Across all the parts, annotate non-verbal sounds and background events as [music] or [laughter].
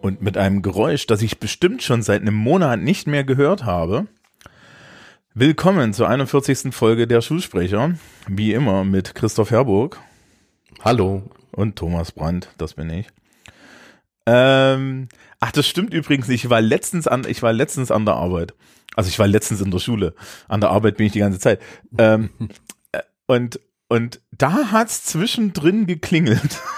Und mit einem Geräusch, das ich bestimmt schon seit einem Monat nicht mehr gehört habe. Willkommen zur 41. Folge der Schulsprecher. Wie immer mit Christoph Herburg. Hallo. Und Thomas Brandt, das bin ich. Ähm, ach, das stimmt übrigens nicht. Ich war letztens an, ich war letztens an der Arbeit. Also ich war letztens in der Schule. An der Arbeit bin ich die ganze Zeit. Ähm, [laughs] äh, und, und da hat's zwischendrin geklingelt. [laughs]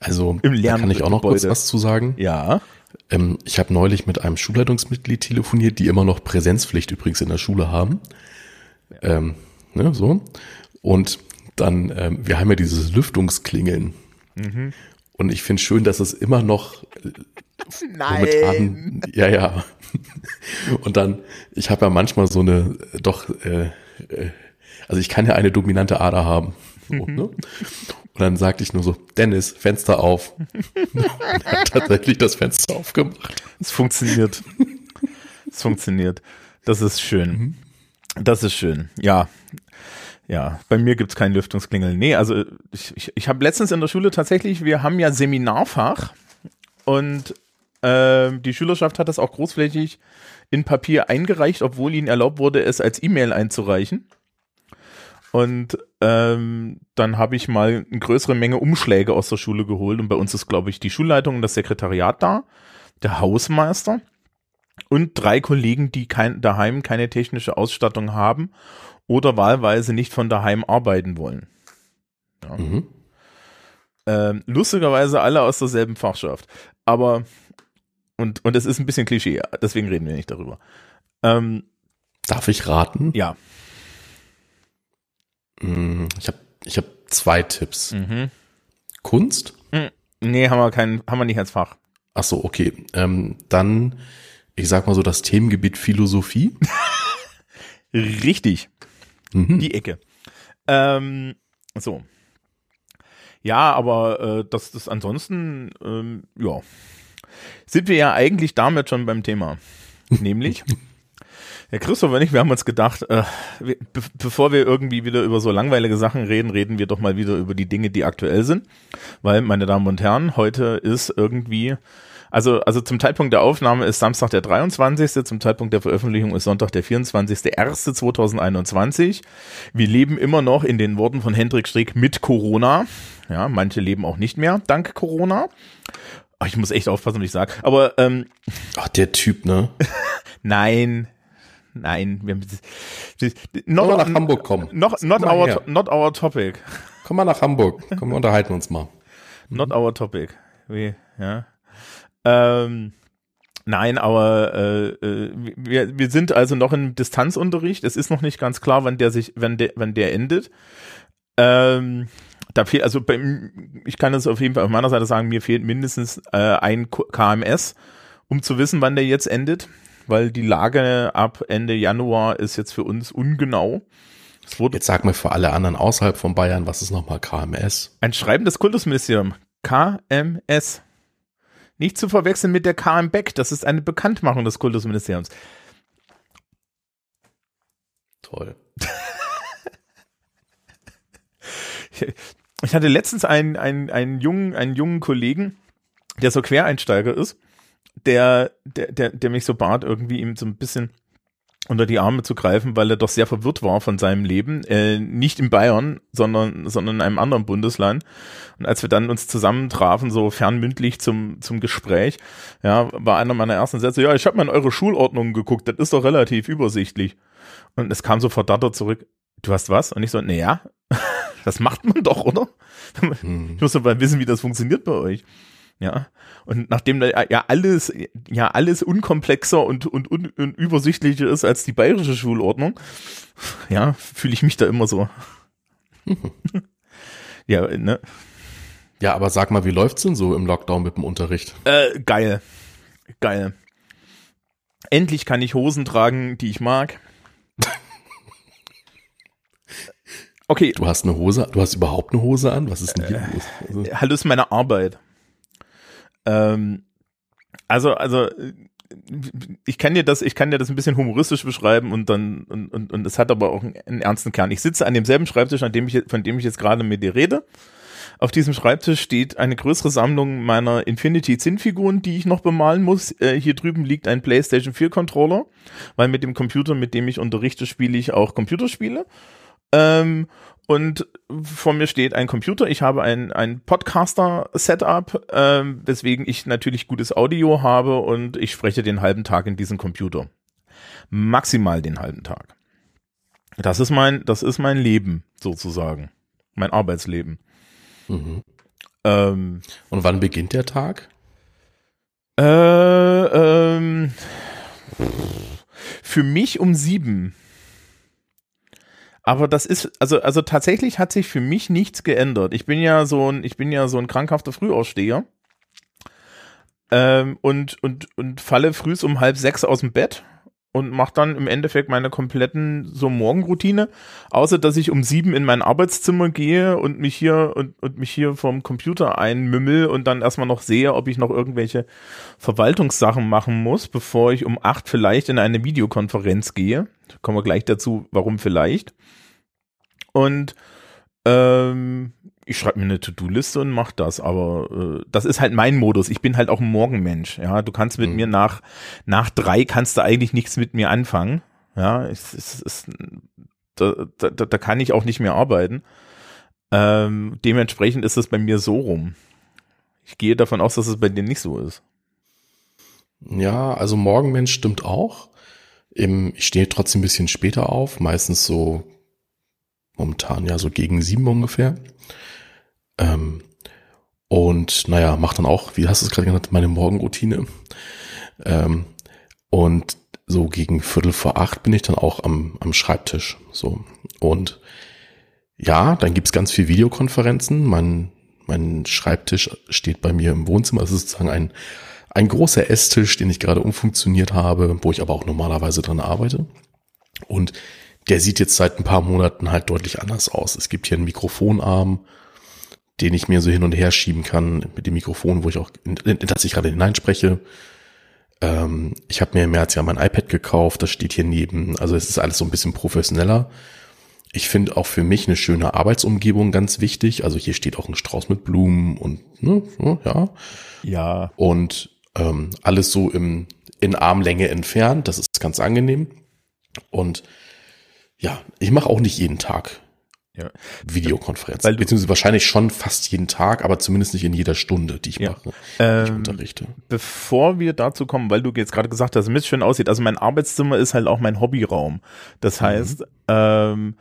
Also Im da kann ich auch noch kurz Lerngebäude. was zu sagen. Ja. Ähm, ich habe neulich mit einem Schulleitungsmitglied telefoniert, die immer noch Präsenzpflicht übrigens in der Schule haben. Ähm, ne, so. Und dann, ähm, wir haben ja dieses Lüftungsklingeln. Mhm. Und ich finde schön, dass es immer noch äh, momentan, ja, ja. [laughs] Und dann, ich habe ja manchmal so eine, äh, doch, äh, äh, also ich kann ja eine dominante Ader haben. So, Mhm. ne? Und dann sagte ich nur so, Dennis, Fenster auf. [laughs] Und er hat tatsächlich das Fenster aufgemacht. Es funktioniert. es funktioniert. Das ist schön. Das ist schön. Ja. Ja, bei mir gibt's kein Lüftungsklingel. Nee, also ich, ich, ich habe letztens in der Schule tatsächlich, wir haben ja Seminarfach und äh, die Schülerschaft hat das auch großflächig in Papier eingereicht, obwohl ihnen erlaubt wurde, es als E-Mail einzureichen. Und ähm, dann habe ich mal eine größere Menge Umschläge aus der Schule geholt und bei uns ist, glaube ich, die Schulleitung und das Sekretariat da, der Hausmeister und drei Kollegen, die kein, daheim keine technische Ausstattung haben oder wahlweise nicht von daheim arbeiten wollen. Mhm. Ähm, lustigerweise alle aus derselben Fachschaft. Aber, und, und es ist ein bisschen Klischee, deswegen reden wir nicht darüber. Ähm, Darf ich raten? ja. Mm, Ich habe ich hab zwei Tipps. Mhm. Kunst? Nee, haben wir kein, haben wir nicht als Fach. Ach so, okay. Ähm, dann, ich sag mal so, das Themengebiet Philosophie. [laughs] Richtig. Mhm. Die Ecke. Ähm, so. Ja, aber äh, das, das ansonsten, ähm, ja, sind wir ja eigentlich damit schon beim Thema. [laughs] Nämlich, Herr Christoph und ich, wir haben uns gedacht, äh, be bevor wir irgendwie wieder über so langweilige Sachen reden, reden wir doch mal wieder über die Dinge, die aktuell sind. Weil, meine Damen und Herren, heute ist irgendwie, also, also zum Zeitpunkt der Aufnahme ist Samstag der 23., zum Zeitpunkt der Veröffentlichung ist Sonntag der 24.01.2021. Wir leben immer noch in den Worten von Hendrik Strick mit Corona. Ja, manche leben auch nicht mehr dank Corona. Ach, ich muss echt aufpassen, was ich sage. Aber ähm, Ach, der Typ, ne? [laughs] nein, nein, wir not, mal nach Hamburg kommen. Not, not, Komm our, not our topic. Komm mal nach Hamburg. Komm, wir unterhalten uns mal. Not our topic. Wie, ja. Ähm, nein, aber äh, äh, wir, wir sind also noch im Distanzunterricht. Es ist noch nicht ganz klar, wann der sich, wann der, wann der endet. Ähm, da fehlt, also bei, ich kann das auf jeden Fall auf meiner Seite sagen, mir fehlt mindestens äh, ein KMS, um zu wissen, wann der jetzt endet, weil die Lage ab Ende Januar ist jetzt für uns ungenau. Jetzt sag mir für alle anderen außerhalb von Bayern, was ist nochmal KMS? ein Schreiben des Kultusministeriums. KMS. Nicht zu verwechseln mit der KM Beck. Das ist eine Bekanntmachung des Kultusministeriums. Toll. Ich hatte letztens einen, einen, einen, jungen, einen jungen Kollegen, der so Quereinsteiger ist, der, der, der, der mich so bat, irgendwie ihm so ein bisschen unter die Arme zu greifen, weil er doch sehr verwirrt war von seinem Leben. Äh, nicht in Bayern, sondern, sondern in einem anderen Bundesland. Und als wir dann uns zusammentrafen, so fernmündlich zum, zum Gespräch, ja, war einer meiner ersten Sätze, ja, ich habe mal in eure Schulordnung geguckt, das ist doch relativ übersichtlich. Und es kam so verdattert zurück, du hast was? Und ich so, naja, [laughs] das macht man doch, oder? Hm. Ich muss doch mal wissen, wie das funktioniert bei euch. Ja. Und nachdem da ja alles, ja alles unkomplexer und, und, und, und übersichtlicher ist als die bayerische Schulordnung, ja, fühle ich mich da immer so. [laughs] ja, ne? Ja, aber sag mal, wie läuft's denn so im Lockdown mit dem Unterricht? Äh, geil. Geil. Endlich kann ich Hosen tragen, die ich mag. [laughs] Okay, Du hast eine Hose, du hast überhaupt eine Hose an? Was ist denn hier los? Also, Hallo ist meine Arbeit. Ähm, also, also, ich kann dir das, ich kann dir das ein bisschen humoristisch beschreiben und dann, und, und, und hat aber auch einen, einen ernsten Kern. Ich sitze an demselben Schreibtisch, an dem ich, von dem ich jetzt gerade mit dir rede. Auf diesem Schreibtisch steht eine größere Sammlung meiner Infinity Zinnfiguren, die ich noch bemalen muss. Äh, hier drüben liegt ein PlayStation 4 Controller, weil mit dem Computer, mit dem ich unterrichte, spiele ich auch Computerspiele. Ähm, und vor mir steht ein Computer. Ich habe ein, ein Podcaster-Setup, ähm, weswegen ich natürlich gutes Audio habe und ich spreche den halben Tag in diesem Computer. Maximal den halben Tag. Das ist mein, das ist mein Leben sozusagen. Mein Arbeitsleben. Mhm. Ähm, Und wann beginnt der Tag? Äh, ähm, für mich um sieben. Aber das ist, also, also tatsächlich hat sich für mich nichts geändert. Ich bin ja so ein, ich bin ja so ein krankhafter Frühaussteher. Ähm, und, und, und falle frühs um halb sechs aus dem Bett und mache dann im Endeffekt meine kompletten so Morgenroutine, außer dass ich um sieben in mein Arbeitszimmer gehe und mich hier und, und mich hier vom Computer einmümmel und dann erstmal noch sehe, ob ich noch irgendwelche Verwaltungssachen machen muss, bevor ich um acht vielleicht in eine Videokonferenz gehe. Kommen wir gleich dazu, warum vielleicht. Und ähm, ich schreibe mir eine To-Do-Liste und mach das, aber äh, das ist halt mein Modus. Ich bin halt auch ein Morgenmensch. Ja, du kannst mit mhm. mir nach nach drei kannst du eigentlich nichts mit mir anfangen. Ja, es, es, es, da, da, da kann ich auch nicht mehr arbeiten. Ähm, dementsprechend ist es bei mir so rum. Ich gehe davon aus, dass es bei dir nicht so ist. Ja, also Morgenmensch stimmt auch. ich stehe trotzdem ein bisschen später auf, meistens so momentan ja so gegen sieben ungefähr. Ähm, und naja, mach dann auch, wie hast du es gerade genannt, meine Morgenroutine. Ähm, und so gegen Viertel vor acht bin ich dann auch am, am Schreibtisch. So. Und ja, dann gibt's ganz viel Videokonferenzen. Mein, mein Schreibtisch steht bei mir im Wohnzimmer. Das ist sozusagen ein, ein großer Esstisch, den ich gerade umfunktioniert habe, wo ich aber auch normalerweise dran arbeite. Und der sieht jetzt seit ein paar Monaten halt deutlich anders aus. Es gibt hier einen Mikrofonarm, den ich mir so hin und her schieben kann mit dem Mikrofon, wo ich auch, in, in das ich gerade hineinspreche. Ähm, ich habe mir im März ja mein iPad gekauft, das steht hier neben. Also es ist alles so ein bisschen professioneller. Ich finde auch für mich eine schöne Arbeitsumgebung ganz wichtig. Also hier steht auch ein Strauß mit Blumen und ne, ja. Ja. Und ähm, alles so im, in Armlänge entfernt. Das ist ganz angenehm. Und ja, ich mache auch nicht jeden Tag ja. Videokonferenz. Weil Beziehungsweise wahrscheinlich schon fast jeden Tag, aber zumindest nicht in jeder Stunde, die ich ja. mache, ähm, ich unterrichte. Bevor wir dazu kommen, weil du jetzt gerade gesagt hast, wie es schön aussieht, also mein Arbeitszimmer ist halt auch mein Hobbyraum. Das mhm. heißt, mhm.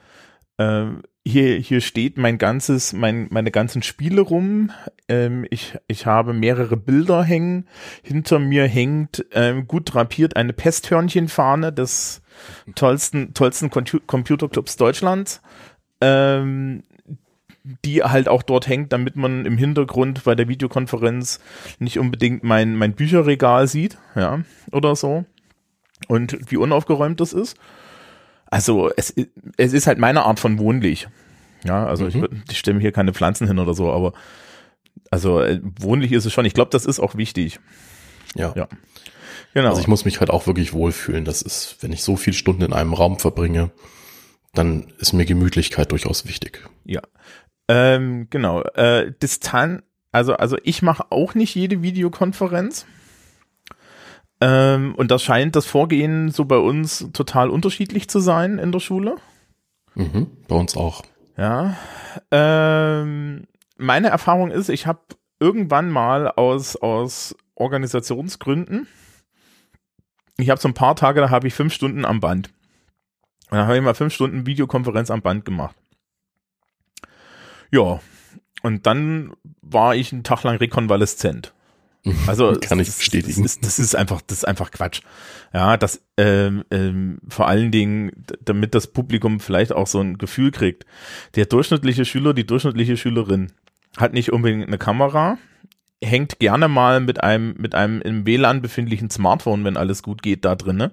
ähm, hier, hier steht mein ganzes, mein, meine ganzen Spiele rum. Ähm, ich, ich habe mehrere Bilder hängen. Hinter mir hängt ähm, gut drapiert eine Pesthörnchenfahne des tollsten, tollsten Computerclubs Deutschlands ähm, die halt auch dort hängt, damit man im Hintergrund bei der Videokonferenz nicht unbedingt mein, mein Bücherregal sieht, ja, oder so. Und wie unaufgeräumt das ist. Also es, es ist halt meine Art von wohnlich. Ja, also mhm. ich, ich stelle mir hier keine Pflanzen hin oder so, aber also äh, wohnlich ist es schon. Ich glaube, das ist auch wichtig. Ja. ja. Genau. Also ich muss mich halt auch wirklich wohlfühlen. Das ist, wenn ich so viele Stunden in einem Raum verbringe, dann ist mir Gemütlichkeit durchaus wichtig. Ja. Ähm, genau. Äh, Distan, also, also ich mache auch nicht jede Videokonferenz. Ähm, und das scheint das Vorgehen so bei uns total unterschiedlich zu sein in der Schule. Mhm, bei uns auch. Ja. Ähm, meine Erfahrung ist, ich habe irgendwann mal aus, aus Organisationsgründen, ich habe so ein paar Tage, da habe ich fünf Stunden am Band. Und dann habe ich mal fünf Stunden Videokonferenz am Band gemacht. Ja, und dann war ich einen Tag lang rekonvaleszent. [laughs] Also kann ich bestätigen. Das ist, das ist einfach, das ist einfach Quatsch. Ja, das ähm, ähm, vor allen Dingen, damit das Publikum vielleicht auch so ein Gefühl kriegt. Der durchschnittliche Schüler, die durchschnittliche Schülerin hat nicht unbedingt eine Kamera, hängt gerne mal mit einem mit einem im WLAN befindlichen Smartphone, wenn alles gut geht, da drinne.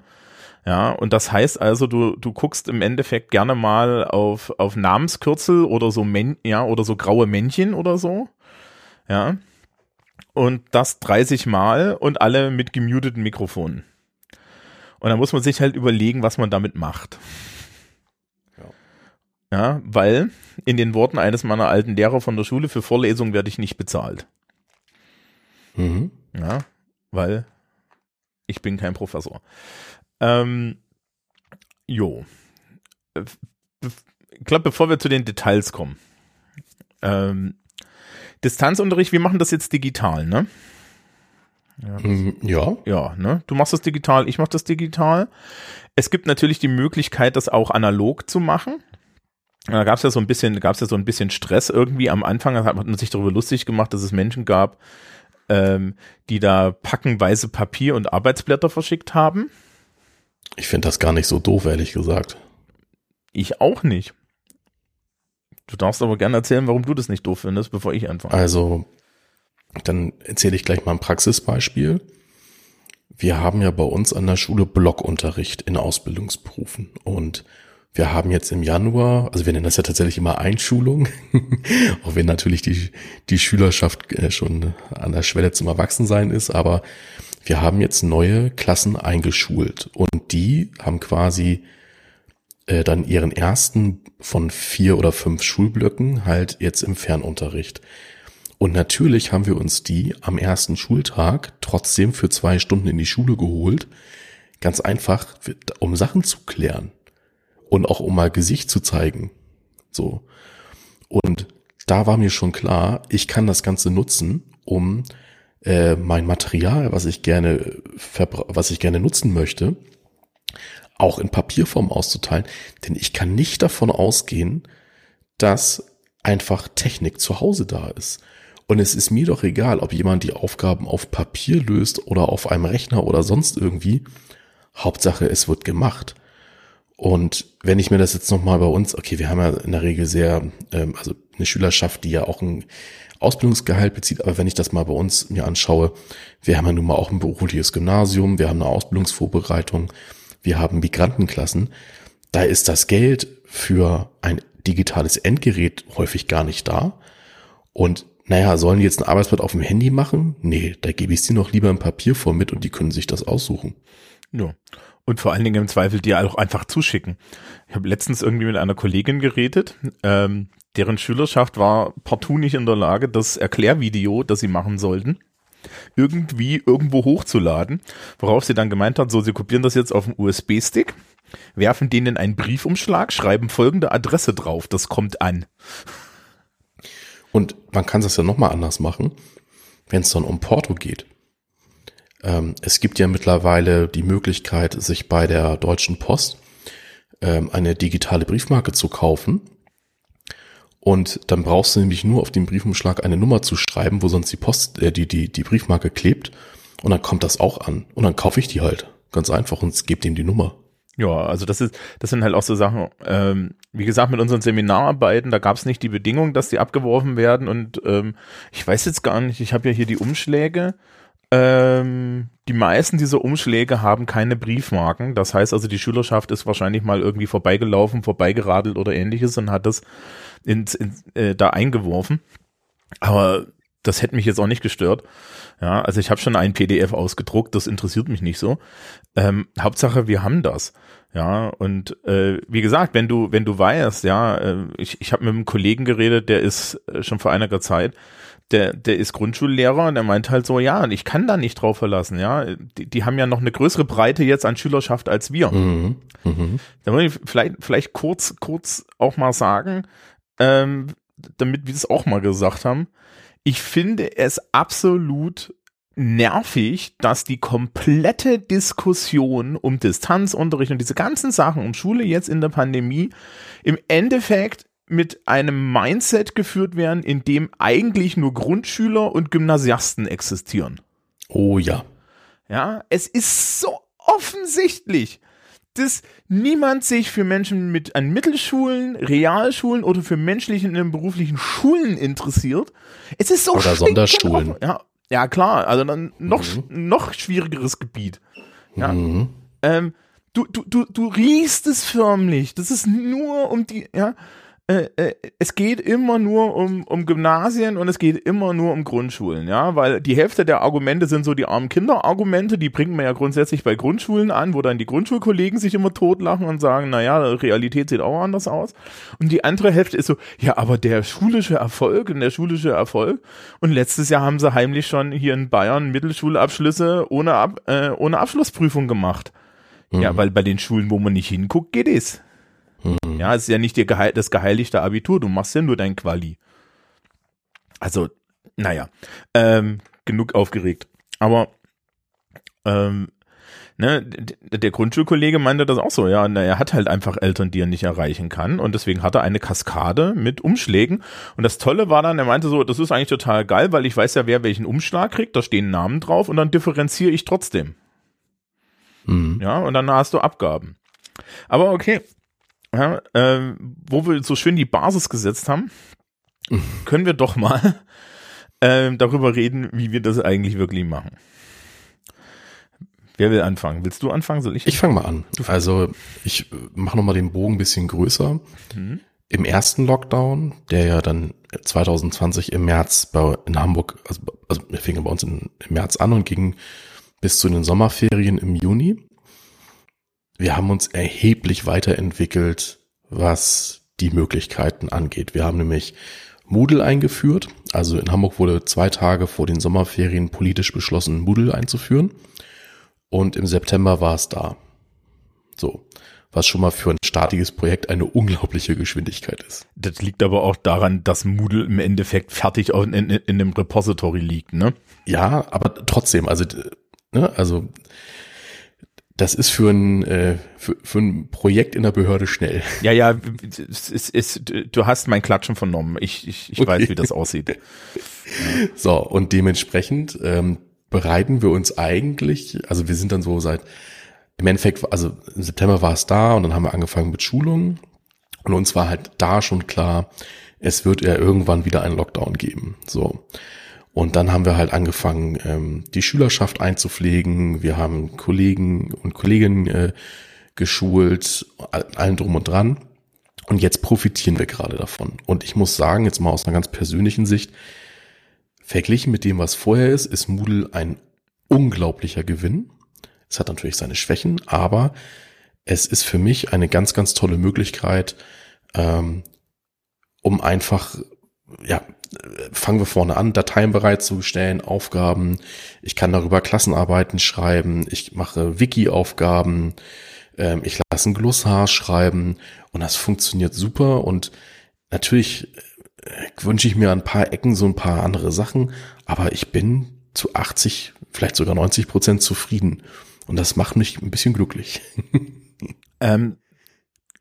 Ja, und das heißt also, du, du guckst im Endeffekt gerne mal auf, auf Namenskürzel oder so, Men ja, oder so graue Männchen oder so. Ja. und das 30 Mal und alle mit gemuteten Mikrofonen. Und dann muss man sich halt überlegen, was man damit macht. Ja. ja, weil in den Worten eines meiner alten Lehrer von der Schule für Vorlesungen werde ich nicht bezahlt. Mhm. Ja, weil ich bin kein Professor. Ähm, jo. Ich glaube, bevor wir zu den Details kommen. Ähm, Distanzunterricht, wir machen das jetzt digital, ne? Ja. Mm, ja. Ja, ne? Du machst das digital, ich mach das digital. Es gibt natürlich die Möglichkeit, das auch analog zu machen. Da gab es ja so ein bisschen, gab es ja so ein bisschen Stress irgendwie am Anfang. Da hat man sich darüber lustig gemacht, dass es Menschen gab, ähm, die da packenweise Papier und Arbeitsblätter verschickt haben. Ich finde das gar nicht so doof, ehrlich gesagt. Ich auch nicht. Du darfst aber gerne erzählen, warum du das nicht doof findest, bevor ich anfange. Also, dann erzähle ich gleich mal ein Praxisbeispiel. Wir haben ja bei uns an der Schule Blockunterricht in Ausbildungsberufen und wir haben jetzt im Januar, also wir nennen das ja tatsächlich immer Einschulung, [laughs] auch wenn natürlich die, die Schülerschaft äh, schon an der Schwelle zum Erwachsensein ist, aber wir haben jetzt neue Klassen eingeschult und die haben quasi äh, dann ihren ersten von vier oder fünf Schulblöcken halt jetzt im Fernunterricht. Und natürlich haben wir uns die am ersten Schultag trotzdem für zwei Stunden in die Schule geholt. Ganz einfach, um Sachen zu klären und auch um mal Gesicht zu zeigen. So. Und da war mir schon klar, ich kann das Ganze nutzen, um äh, mein Material, was ich gerne, was ich gerne nutzen möchte, auch in Papierform auszuteilen. Denn ich kann nicht davon ausgehen, dass einfach Technik zu Hause da ist. Und es ist mir doch egal, ob jemand die Aufgaben auf Papier löst oder auf einem Rechner oder sonst irgendwie. Hauptsache, es wird gemacht. Und wenn ich mir das jetzt nochmal bei uns, okay, wir haben ja in der Regel sehr, ähm, also eine Schülerschaft, die ja auch ein Ausbildungsgehalt bezieht, aber wenn ich das mal bei uns mir anschaue, wir haben ja nun mal auch ein berufliches Gymnasium, wir haben eine Ausbildungsvorbereitung, wir haben Migrantenklassen, da ist das Geld für ein digitales Endgerät häufig gar nicht da. Und naja, sollen die jetzt ein Arbeitsblatt auf dem Handy machen? Nee, da gebe ich sie noch lieber in Papierform mit und die können sich das aussuchen. Ja. Und vor allen Dingen im Zweifel dir auch einfach zuschicken. Ich habe letztens irgendwie mit einer Kollegin geredet, ähm, deren Schülerschaft war partout nicht in der Lage, das Erklärvideo, das sie machen sollten, irgendwie irgendwo hochzuladen, worauf sie dann gemeint hat, so, sie kopieren das jetzt auf den USB-Stick, werfen den in einen Briefumschlag, schreiben folgende Adresse drauf, das kommt an. Und man kann das ja nochmal anders machen, wenn es dann um Porto geht. Ähm, es gibt ja mittlerweile die Möglichkeit, sich bei der Deutschen Post ähm, eine digitale Briefmarke zu kaufen. Und dann brauchst du nämlich nur auf dem Briefumschlag eine Nummer zu schreiben, wo sonst die Post, äh, die, die, die Briefmarke klebt. Und dann kommt das auch an. Und dann kaufe ich die halt. Ganz einfach und gebe ihm die Nummer. Ja, also das ist, das sind halt auch so Sachen, ähm, wie gesagt, mit unseren Seminararbeiten, da gab es nicht die Bedingung, dass die abgeworfen werden und ähm, ich weiß jetzt gar nicht, ich habe ja hier die Umschläge ähm, die meisten dieser Umschläge haben keine Briefmarken. Das heißt also, die Schülerschaft ist wahrscheinlich mal irgendwie vorbeigelaufen, vorbeigeradelt oder ähnliches und hat das ins, in, äh, da eingeworfen. Aber das hätte mich jetzt auch nicht gestört. Ja, also ich habe schon ein PDF ausgedruckt, das interessiert mich nicht so. Ähm, Hauptsache, wir haben das. Ja, und äh, wie gesagt, wenn du, wenn du weißt, ja, äh, ich, ich habe mit einem Kollegen geredet, der ist äh, schon vor einiger Zeit, der, der ist Grundschullehrer und der meint halt so, ja, ich kann da nicht drauf verlassen, ja. Die, die haben ja noch eine größere Breite jetzt an Schülerschaft als wir. Mhm. Mhm. Da würde ich vielleicht, vielleicht kurz, kurz auch mal sagen, ähm, damit wir es auch mal gesagt haben. Ich finde es absolut nervig, dass die komplette Diskussion um Distanzunterricht und diese ganzen Sachen um Schule jetzt in der Pandemie im Endeffekt mit einem Mindset geführt werden, in dem eigentlich nur Grundschüler und Gymnasiasten existieren. Oh ja. Ja, es ist so offensichtlich, dass niemand sich für Menschen mit an Mittelschulen, Realschulen oder für menschlichen und beruflichen Schulen interessiert. Es ist so Oder Sonderschulen. Ja, ja, klar, also dann noch, mhm. noch schwierigeres Gebiet. Ja. Mhm. Ähm, du, du, du, du riechst es förmlich. Das ist nur um die, ja, äh, äh, es geht immer nur um, um Gymnasien und es geht immer nur um Grundschulen, ja, weil die Hälfte der Argumente sind so die armen Kinder-Argumente, die bringt man ja grundsätzlich bei Grundschulen an, wo dann die Grundschulkollegen sich immer totlachen und sagen, naja, Realität sieht auch anders aus. Und die andere Hälfte ist so, ja, aber der schulische Erfolg und der schulische Erfolg. Und letztes Jahr haben sie heimlich schon hier in Bayern Mittelschulabschlüsse ohne, Ab, äh, ohne Abschlussprüfung gemacht. Mhm. Ja, weil bei den Schulen, wo man nicht hinguckt, geht es. Mhm. Ja, es ist ja nicht dir geheil, das geheiligte Abitur, du machst ja nur dein Quali. Also, naja, ähm, genug aufgeregt. Aber ähm, ne, der Grundschulkollege meinte das auch so, ja, na, er hat halt einfach Eltern, die er nicht erreichen kann und deswegen hat er eine Kaskade mit Umschlägen und das Tolle war dann, er meinte so, das ist eigentlich total geil, weil ich weiß ja, wer welchen Umschlag kriegt, da stehen Namen drauf und dann differenziere ich trotzdem. Mhm. Ja, und dann hast du Abgaben. Aber okay, ja, äh, wo wir so schön die Basis gesetzt haben, [laughs] können wir doch mal äh, darüber reden, wie wir das eigentlich wirklich machen. Wer will anfangen? Willst du anfangen? Soll ich? Ich fange mal an. Also ich äh, mache nochmal den Bogen ein bisschen größer. Mhm. Im ersten Lockdown, der ja dann 2020 im März bei, in Hamburg, also, also wir fingen bei uns in, im März an und ging bis zu den Sommerferien im Juni wir haben uns erheblich weiterentwickelt, was die Möglichkeiten angeht. Wir haben nämlich Moodle eingeführt. Also in Hamburg wurde zwei Tage vor den Sommerferien politisch beschlossen, Moodle einzuführen. Und im September war es da. So. Was schon mal für ein statiges Projekt eine unglaubliche Geschwindigkeit ist. Das liegt aber auch daran, dass Moodle im Endeffekt fertig in, in, in dem Repository liegt, ne? Ja, aber trotzdem, also, ne, also das ist für ein, äh, für, für ein Projekt in der Behörde schnell. Ja, ja, es, es, es, du hast mein Klatschen vernommen. Ich, ich, ich okay. weiß, wie das aussieht. Ja. [laughs] So, und dementsprechend ähm, bereiten wir uns eigentlich, also wir sind dann so seit, im Endeffekt, also im September war es da und dann haben wir angefangen mit Schulungen und uns war halt da schon klar, es wird ja irgendwann wieder einen Lockdown geben. So. Und dann haben wir halt angefangen, ähm, die Schülerschaft einzupflegen. Wir haben Kollegen und Kolleginnen äh, geschult, allen drum und dran. Und jetzt profitieren wir gerade davon. Und ich muss sagen, jetzt mal aus einer ganz persönlichen Sicht, verglichen mit dem, was vorher ist, ist Moodle ein unglaublicher Gewinn. Es hat natürlich seine Schwächen, aber es ist für mich eine ganz, ganz tolle Möglichkeit, ähm, um einfach ja, fangen wir vorne an, Dateien bereitzustellen, Aufgaben. Ich kann darüber Klassenarbeiten schreiben. Ich mache Wiki-Aufgaben. Ähm, ich lasse ein Glossar schreiben und das funktioniert super. Und natürlich äh, wünsche ich mir ein paar Ecken so ein paar andere Sachen, aber ich bin zu 80, vielleicht sogar 90 Prozent zufrieden. Und das macht mich ein bisschen glücklich. [laughs] ähm,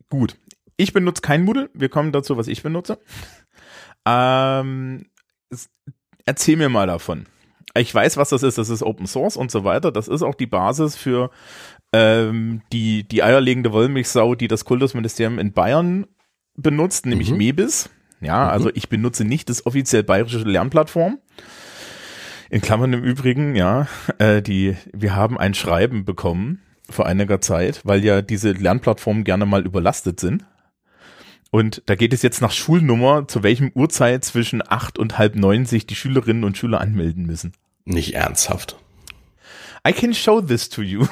gut. Ich benutze kein Moodle. Wir kommen dazu, was ich benutze. Ähm, erzähl mir mal davon. Ich weiß, was das ist. Das ist Open Source und so weiter. Das ist auch die Basis für ähm, die, die eierlegende Wollmilchsau, die das Kultusministerium in Bayern benutzt, nämlich mhm. Mebis. Ja, mhm. also ich benutze nicht das offiziell bayerische Lernplattform. In Klammern im Übrigen, ja, äh, die, wir haben ein Schreiben bekommen vor einiger Zeit, weil ja diese Lernplattformen gerne mal überlastet sind. Und da geht es jetzt nach Schulnummer, zu welchem Uhrzeit zwischen acht und halb neun sich die Schülerinnen und Schüler anmelden müssen. Nicht ernsthaft. I can show this to you.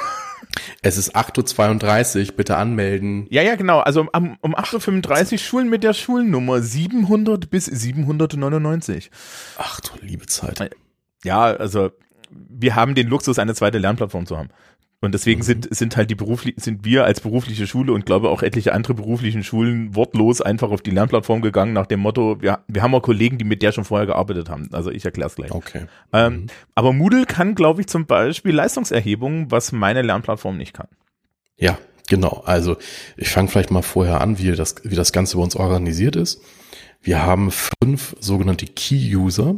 Es ist 8.32 Uhr, bitte anmelden. Ja, ja, genau. Also um, um 8.35 Uhr Schulen mit der Schulnummer 700 bis 799. Ach du liebe Zeit. Ja, also wir haben den Luxus, eine zweite Lernplattform zu haben. Und deswegen mhm. sind, sind halt die beruflich, sind wir als berufliche Schule und glaube auch etliche andere beruflichen Schulen wortlos einfach auf die Lernplattform gegangen nach dem Motto, wir, wir haben auch Kollegen, die mit der schon vorher gearbeitet haben. Also ich erkläre es gleich. Okay. Ähm, mhm. Aber Moodle kann, glaube ich, zum Beispiel Leistungserhebungen, was meine Lernplattform nicht kann. Ja, genau. Also ich fange vielleicht mal vorher an, wie das, wie das Ganze bei uns organisiert ist. Wir haben fünf sogenannte Key-User.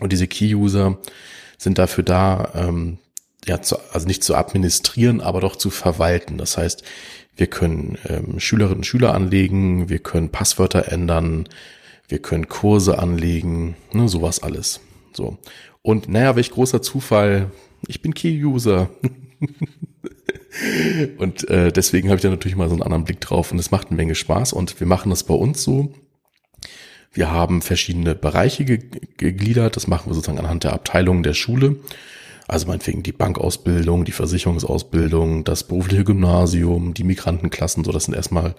Und diese Key-User sind dafür da, ähm, ja, zu, also nicht zu administrieren, aber doch zu verwalten. Das heißt, wir können ähm, Schülerinnen und Schüler anlegen, wir können Passwörter ändern, wir können Kurse anlegen, ne, sowas alles. So. Und naja, welch großer Zufall, ich bin Key-User. [laughs] und äh, deswegen habe ich da natürlich mal so einen anderen Blick drauf und es macht eine Menge Spaß und wir machen das bei uns so. Wir haben verschiedene Bereiche gegliedert, das machen wir sozusagen anhand der Abteilungen der Schule. Also meinetwegen die Bankausbildung, die Versicherungsausbildung, das berufliche Gymnasium, die Migrantenklassen, so das sind erstmal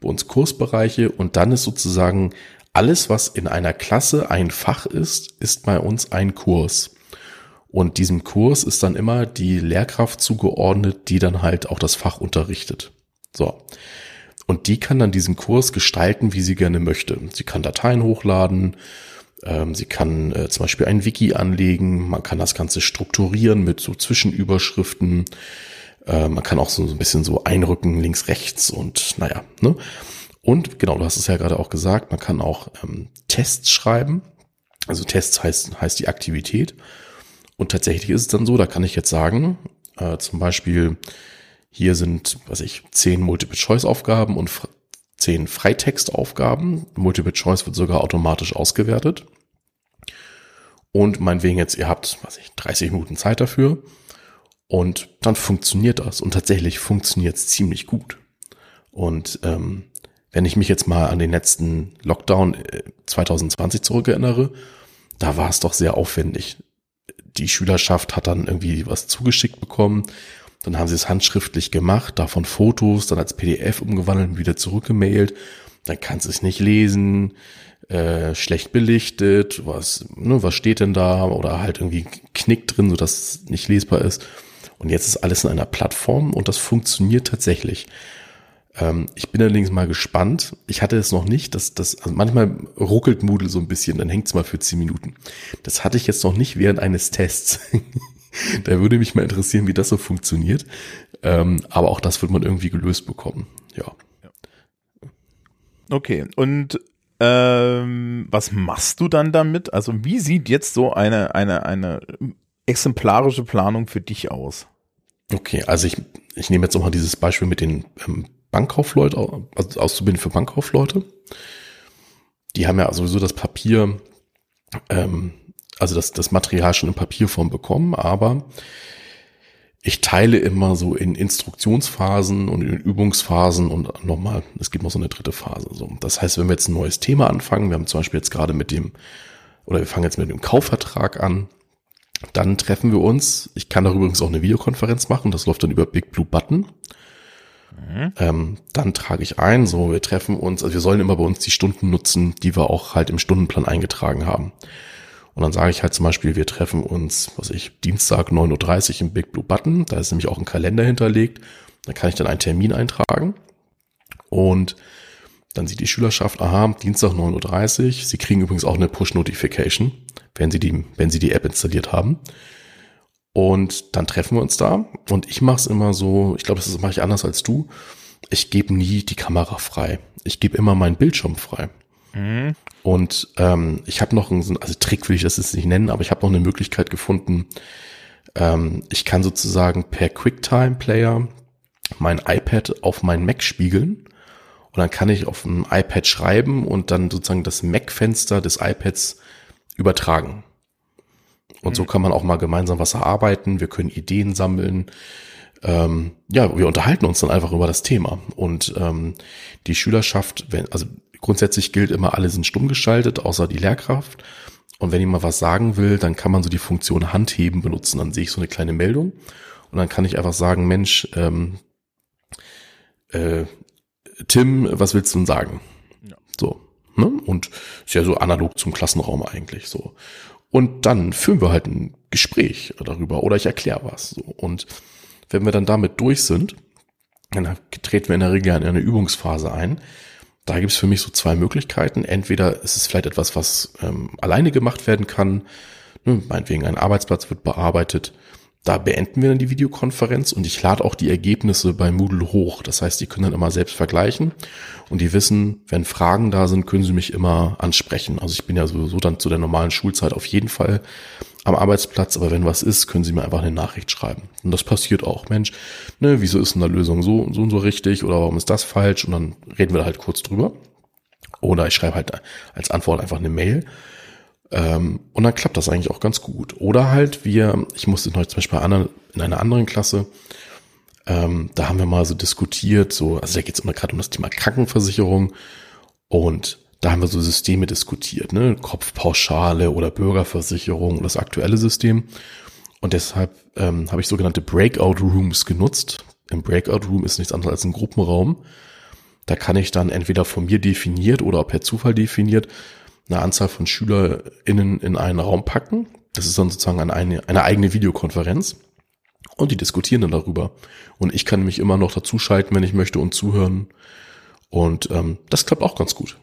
bei uns Kursbereiche und dann ist sozusagen alles, was in einer Klasse ein Fach ist, ist bei uns ein Kurs. Und diesem Kurs ist dann immer die Lehrkraft zugeordnet, die dann halt auch das Fach unterrichtet. So. Und die kann dann diesen Kurs gestalten, wie sie gerne möchte. Sie kann Dateien hochladen, sie kann äh, zum Beispiel ein Wiki anlegen, man kann das Ganze strukturieren mit so Zwischenüberschriften, äh, man kann auch so, so ein bisschen so einrücken, links, rechts und naja, ne? Und genau, du hast es ja gerade auch gesagt, man kann auch ähm, Tests schreiben. Also Tests heißt, heißt die Aktivität. Und tatsächlich ist es dann so, da kann ich jetzt sagen, äh, zum Beispiel, hier sind, was ich, zehn Multiple-Choice-Aufgaben und zehn Freitextaufgaben. Multiple-Choice wird sogar automatisch ausgewertet. Und meinetwegen jetzt, ihr habt, was ich, 30 Minuten Zeit dafür. Und dann funktioniert das. Und tatsächlich funktioniert es ziemlich gut. Und ähm, wenn ich mich jetzt mal an den letzten Lockdown 2020 äh, zurückerinnere, da war es doch sehr aufwendig. Die Schülerschaft hat dann irgendwie was zugeschickt bekommen, dann haben sie es handschriftlich gemacht, davon Fotos, dann als PDF umgewandelt und wieder zurückgemailt. Dann kannst du es nicht lesen, äh, schlecht belichtet, was, ne, was steht denn da? Oder halt irgendwie knickt drin, sodass es nicht lesbar ist. Und jetzt ist alles in einer Plattform und das funktioniert tatsächlich. Ähm, ich bin allerdings mal gespannt. Ich hatte es noch nicht, dass das, also manchmal ruckelt Moodle so ein bisschen, dann hängt es mal für zehn Minuten. Das hatte ich jetzt noch nicht während eines Tests. [laughs] [laughs] da würde mich mal interessieren, wie das so funktioniert. Ähm, aber auch das wird man irgendwie gelöst bekommen. Ja. Okay. Und ähm, was machst du dann damit? Also wie sieht jetzt so eine, eine, eine exemplarische Planung für dich aus? Okay, also ich, ich nehme jetzt nochmal dieses Beispiel mit den ähm, Bankkaufleute, also Auszubildende für Bankkaufleute. Die haben ja sowieso das Papier, ähm, also das, das Material schon in Papierform bekommen, aber ich teile immer so in Instruktionsphasen und in Übungsphasen und nochmal, es gibt noch so eine dritte Phase. So. Das heißt, wenn wir jetzt ein neues Thema anfangen, wir haben zum Beispiel jetzt gerade mit dem, oder wir fangen jetzt mit dem Kaufvertrag an, dann treffen wir uns. Ich kann darüber übrigens auch eine Videokonferenz machen, das läuft dann über Big Blue Button. Mhm. Ähm, dann trage ich ein, so wir treffen uns, also wir sollen immer bei uns die Stunden nutzen, die wir auch halt im Stundenplan eingetragen haben. Und dann sage ich halt zum Beispiel, wir treffen uns, was ich, Dienstag 9.30 Uhr im Big Blue Button, da ist nämlich auch ein Kalender hinterlegt, da kann ich dann einen Termin eintragen und dann sieht die Schülerschaft, aha, Dienstag 9.30 Uhr, sie kriegen übrigens auch eine Push-Notification, wenn sie die, wenn sie die App installiert haben. Und dann treffen wir uns da und ich mache es immer so, ich glaube, das mache ich anders als du. Ich gebe nie die Kamera frei. Ich gebe immer meinen Bildschirm frei. Mhm. Und ähm, ich habe noch einen, also Trick will ich das jetzt nicht nennen, aber ich habe noch eine Möglichkeit gefunden. Ähm, ich kann sozusagen per QuickTime-Player mein iPad auf mein Mac spiegeln und dann kann ich auf dem iPad schreiben und dann sozusagen das Mac-Fenster des iPads übertragen. Und so mhm. kann man auch mal gemeinsam was erarbeiten. Wir können Ideen sammeln. Ähm, ja, wir unterhalten uns dann einfach über das Thema. Und ähm, die Schülerschaft, wenn, also grundsätzlich gilt immer, alle sind stumm geschaltet, außer die Lehrkraft. Und wenn jemand was sagen will, dann kann man so die Funktion Handheben benutzen. Dann sehe ich so eine kleine Meldung und dann kann ich einfach sagen, Mensch, ähm, äh, Tim, was willst du denn sagen? Ja. So. Ne? Und ist ja so analog zum Klassenraum eigentlich so. Und dann führen wir halt ein Gespräch darüber oder ich erkläre was. So. Und wenn wir dann damit durch sind, dann treten wir in der Regel in eine Übungsphase ein. Da gibt es für mich so zwei Möglichkeiten. Entweder ist es vielleicht etwas, was ähm, alleine gemacht werden kann. Ne, meinetwegen ein Arbeitsplatz wird bearbeitet da beenden wir dann die Videokonferenz und ich lade auch die Ergebnisse bei Moodle hoch. Das heißt, die können dann immer selbst vergleichen und die wissen, wenn Fragen da sind, können sie mich immer ansprechen. Also ich bin ja sowieso dann zu der normalen Schulzeit auf jeden Fall am Arbeitsplatz, aber wenn was ist, können sie mir einfach eine Nachricht schreiben. Und das passiert auch. Mensch, ne, wieso ist denn der Lösung so, so und so richtig oder warum ist das falsch? Und dann reden wir halt kurz drüber. Oder ich schreibe halt als Antwort einfach eine Mail. Ähm, und dann klappt das eigentlich auch ganz gut. Oder halt wir, ich musste noch zum Beispiel in einer anderen Klasse, Ähm, da haben wir mal so diskutiert, so, also da geht es immer gerade um das Thema Krankenversicherung und da haben wir so Systeme diskutiert, ne? Kopfpauschale oder Bürgerversicherung oder das aktuelle System. Und deshalb ähm, habe ich sogenannte Breakout Rooms genutzt. Im Breakout Room ist nichts anderes als ein Gruppenraum. Da kann ich dann entweder von mir definiert oder per Zufall definiert eine Anzahl von SchülerInnen in einen Raum packen. Das ist dann sozusagen eine, eine eigene Videokonferenz. Und die diskutieren dann darüber. Und ich kann mich immer noch dazuschalten, wenn ich möchte und zuhören. Und ähm, das klappt auch ganz gut.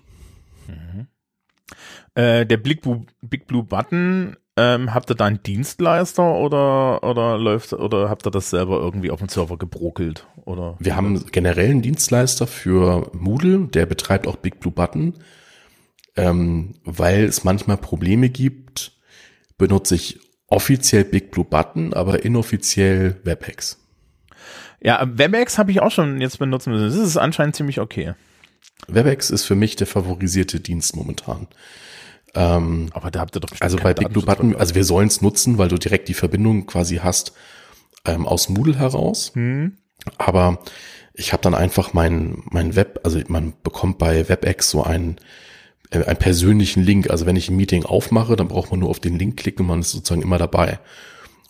Äh, der Big Blue, Big Blue Button, ähm, habt ihr da einen Dienstleister oder, oder läuft, oder habt ihr das selber irgendwie auf dem Server gebrokelt? Oder? Wir haben generell einen Dienstleister für Moodle, der betreibt auch Big Blue Button. Ähm, weil es manchmal Probleme gibt, benutze ich offiziell Big Blue Button, aber inoffiziell WebEx. Ja, WebEx habe ich auch schon jetzt benutzen müssen. Das ist anscheinend ziemlich okay. WebEx ist für mich der favorisierte Dienst momentan. Ähm, aber da habt ihr doch Also bei Big Blue Button, also wir sollen es nutzen, weil du direkt die Verbindung quasi hast ähm, aus Moodle heraus. Hm. Aber ich habe dann einfach mein, mein Web, also man bekommt bei WebEx so einen, äh, einen persönlichen Link. Also wenn ich ein Meeting aufmache, dann braucht man nur auf den Link klicken und man ist sozusagen immer dabei.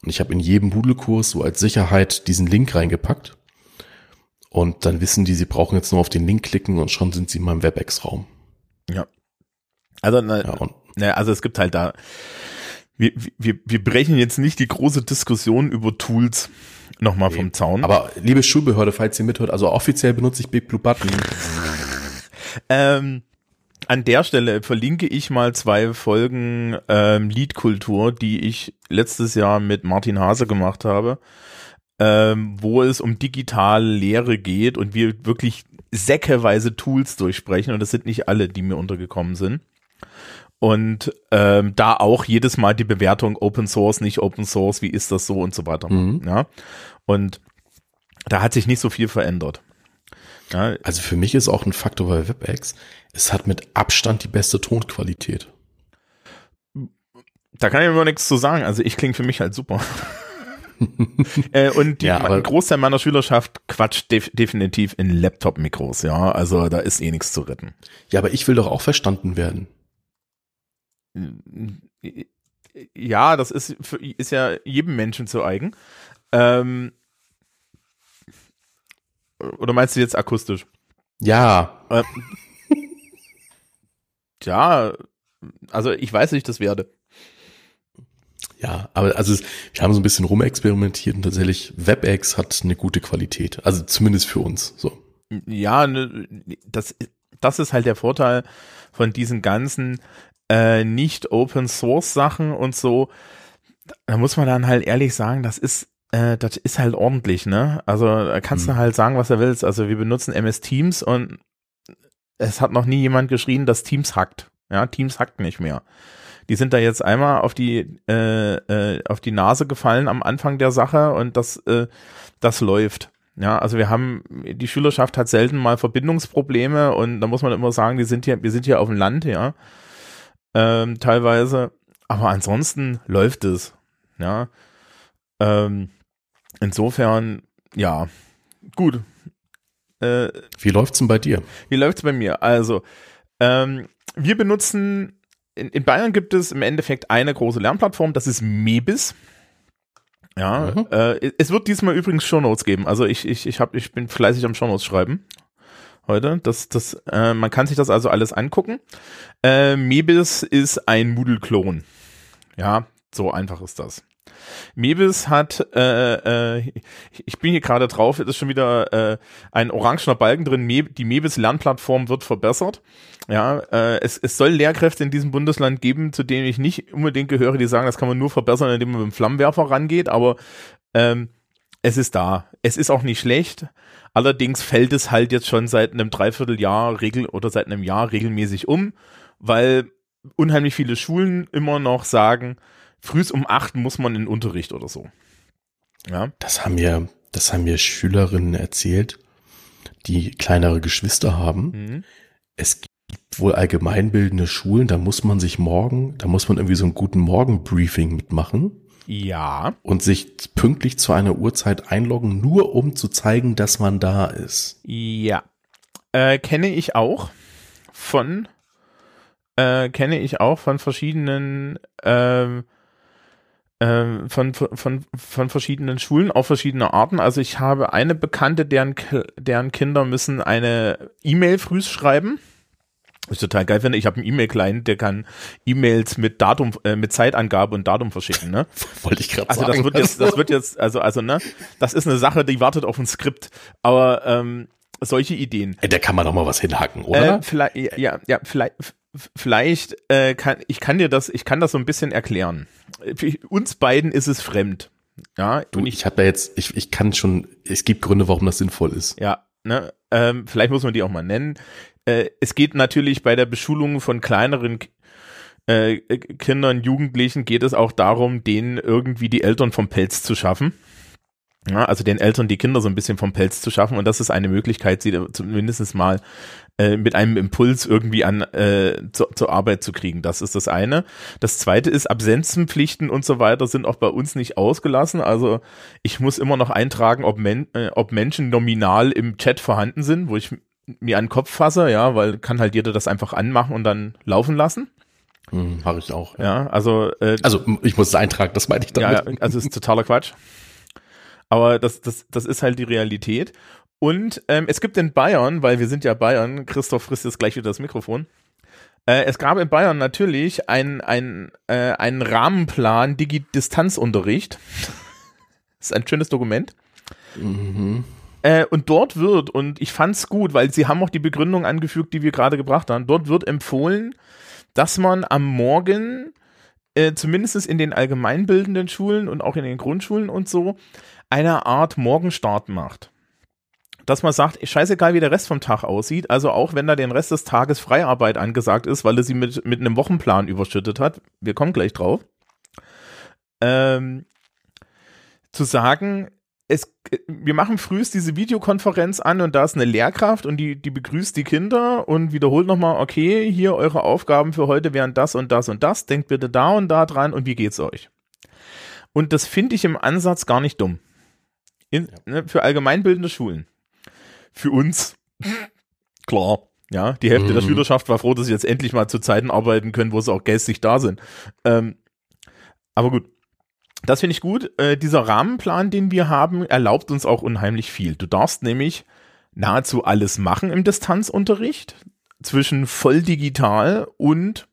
Und ich habe in jedem Moodle-Kurs so als Sicherheit diesen Link reingepackt. Und dann wissen die, sie brauchen jetzt nur auf den Link klicken und schon sind sie in meinem WebEx-Raum. Ja. Also, na, ja, na, also es gibt halt da, wir, wir, wir brechen jetzt nicht die große Diskussion über Tools nochmal nee. vom Zaun. Aber liebe Schulbehörde, falls ihr mithört, also offiziell benutze ich Big Blue Button. ähm, an der Stelle verlinke ich mal zwei Folgen ähm, Liedkultur, die ich letztes Jahr mit Martin Hase gemacht habe, ähm, wo es um digitale Lehre geht und wir wirklich säckeweise Tools durchsprechen und das sind nicht alle, die mir untergekommen sind. Und ähm, da auch jedes Mal die Bewertung Open Source, nicht Open Source, wie ist das so und so weiter. Mhm. Ja. Und da hat sich nicht so viel verändert. Ja. Also für mich ist auch ein Faktor bei WebEx, es hat mit Abstand die beste Tonqualität. Da kann ich immer nichts zu sagen. Also ich klinge für mich halt super. [laughs] äh, und die, ja, ein Großteil meiner Schülerschaft quatscht def definitiv in Laptop-Mikros, ja. Also da ist eh nichts zu retten. Ja, aber ich will doch auch verstanden werden. Ja, das ist, für, ist ja jedem Menschen zu eigen. Ähm, oder meinst du jetzt akustisch? Ja. Äh, ja, also ich weiß nicht, das werde. Ja, aber also wir haben so ein bisschen rumexperimentiert und tatsächlich WebEx hat eine gute Qualität. Also zumindest für uns. So. Ja, ne, das, das ist halt der Vorteil von diesen ganzen äh, nicht Open Source Sachen und so. Da muss man dann halt ehrlich sagen, das ist äh, das ist halt ordentlich, ne? Also da kannst hm. du halt sagen, was du willst. Also wir benutzen MS Teams und es hat noch nie jemand geschrien, dass Teams hackt. Ja, Teams hackt nicht mehr. Die sind da jetzt einmal auf die äh, äh, auf die Nase gefallen am Anfang der Sache und das äh, das läuft. Ja, also wir haben die Schülerschaft hat selten mal Verbindungsprobleme und da muss man immer sagen, die sind hier wir sind hier auf dem Land, ja. Ähm, teilweise, aber ansonsten läuft es. Ja. Ähm, insofern, ja, gut. Äh, wie läuft's denn bei dir? Wie läuft's bei mir? Also, ähm, wir benutzen, in, in, Bayern gibt es im Endeffekt eine große Lernplattform, das ist Mebis. Ja, mhm. äh, es wird diesmal übrigens Shownotes geben. Also ich, ich, ich, hab, ich bin fleißig am Shownotes schreiben heute. Das, das, äh, man kann sich das also alles angucken. Äh, Mebis ist ein Moodle-Klon. Ja, so einfach ist das. Mebis hat, äh, äh, ich bin hier gerade drauf, es ist schon wieder äh, ein orangener Balken drin, Me die Mebis Lernplattform wird verbessert. Ja, äh, es, es soll Lehrkräfte in diesem Bundesland geben, zu denen ich nicht unbedingt gehöre, die sagen, das kann man nur verbessern, indem man mit dem Flammenwerfer rangeht, aber ähm, es ist da. Es ist auch nicht schlecht. Allerdings fällt es halt jetzt schon seit einem Dreivierteljahr regel oder seit einem Jahr regelmäßig um, weil unheimlich viele Schulen immer noch sagen, frühs um acht muss man in den Unterricht oder so. Ja. Das haben mir, das haben mir Schülerinnen erzählt, die kleinere Geschwister haben. Mhm. Es gibt wohl allgemeinbildende Schulen, da muss man sich morgen, da muss man irgendwie so einen guten Morgen-Briefing mitmachen. Ja. Und sich pünktlich zu einer Uhrzeit einloggen, nur um zu zeigen, dass man da ist. Ja. Äh, kenne ich auch von, äh, kenne ich auch von verschiedenen, ähm, äh, von, von, von verschiedenen Schulen auf verschiedene Arten. Also ich habe eine Bekannte, deren, deren Kinder müssen eine E-Mail früh schreiben ich total geil finde, ich habe einen E-Mail-Client, der kann E-Mails mit Datum, äh, mit Zeitangabe und Datum verschicken, ne? [laughs] Wollte ich gerade also sagen. Also das wird jetzt, das wird jetzt, also, also, ne, das ist eine Sache, die wartet auf ein Skript. Aber ähm, solche Ideen. Da kann man doch mal was hinhaken, oder? Äh, vielleicht, ja, ja, vielleicht, vielleicht äh, kann ich kann dir das, ich kann das so ein bisschen erklären. Für uns beiden ist es fremd. Ja, du, ich, ich habe da jetzt, ich, ich kann schon, es gibt Gründe, warum das sinnvoll ist. Ja, ne, ähm, vielleicht muss man die auch mal nennen äh, es geht natürlich bei der Beschulung von kleineren äh, Kindern, Jugendlichen, geht es auch darum, denen irgendwie die Eltern vom Pelz zu schaffen. Ja, also den Eltern die Kinder so ein bisschen vom Pelz zu schaffen und das ist eine Möglichkeit, sie zumindest mal äh, mit einem Impuls irgendwie an äh, zu, zur Arbeit zu kriegen. Das ist das eine. Das zweite ist, Absenzenpflichten und so weiter sind auch bei uns nicht ausgelassen. Also ich muss immer noch eintragen, ob, Men äh, ob Menschen nominal im Chat vorhanden sind, wo ich mir an den Kopf fasse, ja, weil kann halt jeder das einfach anmachen und dann laufen lassen. Hm, Habe ich auch. Ja, also äh, also ich muss es eintragen, das meine ich damit. Ja, also ist totaler Quatsch. Aber das, das, das ist halt die Realität. Und ähm, es gibt in Bayern, weil wir sind ja Bayern, Christoph frisst jetzt gleich wieder das Mikrofon. Äh, es gab in Bayern natürlich ein, ein, äh, einen Rahmenplan Digi-Distanzunterricht. [laughs] ist ein schönes Dokument. Mhm. Äh, und dort wird, und ich fand's gut, weil sie haben auch die Begründung angefügt, die wir gerade gebracht haben, dort wird empfohlen, dass man am Morgen, äh, zumindest in den allgemeinbildenden Schulen und auch in den Grundschulen und so, eine Art Morgenstart macht. Dass man sagt, scheißegal, wie der Rest vom Tag aussieht, also auch wenn da den Rest des Tages Freiarbeit angesagt ist, weil er sie mit, mit einem Wochenplan überschüttet hat, wir kommen gleich drauf, ähm, zu sagen, es, wir machen frühst diese Videokonferenz an und da ist eine Lehrkraft und die, die begrüßt die Kinder und wiederholt nochmal, okay, hier eure Aufgaben für heute wären das und das und das, denkt bitte da und da dran und wie geht's euch? Und das finde ich im Ansatz gar nicht dumm. In, ne, für allgemeinbildende Schulen. Für uns, klar, ja, die Hälfte mhm. der Schülerschaft war froh, dass sie jetzt endlich mal zu Zeiten arbeiten können, wo sie auch geistig da sind. Ähm, aber gut, das finde ich gut. Äh, dieser Rahmenplan, den wir haben, erlaubt uns auch unheimlich viel. Du darfst nämlich nahezu alles machen im Distanzunterricht zwischen voll digital und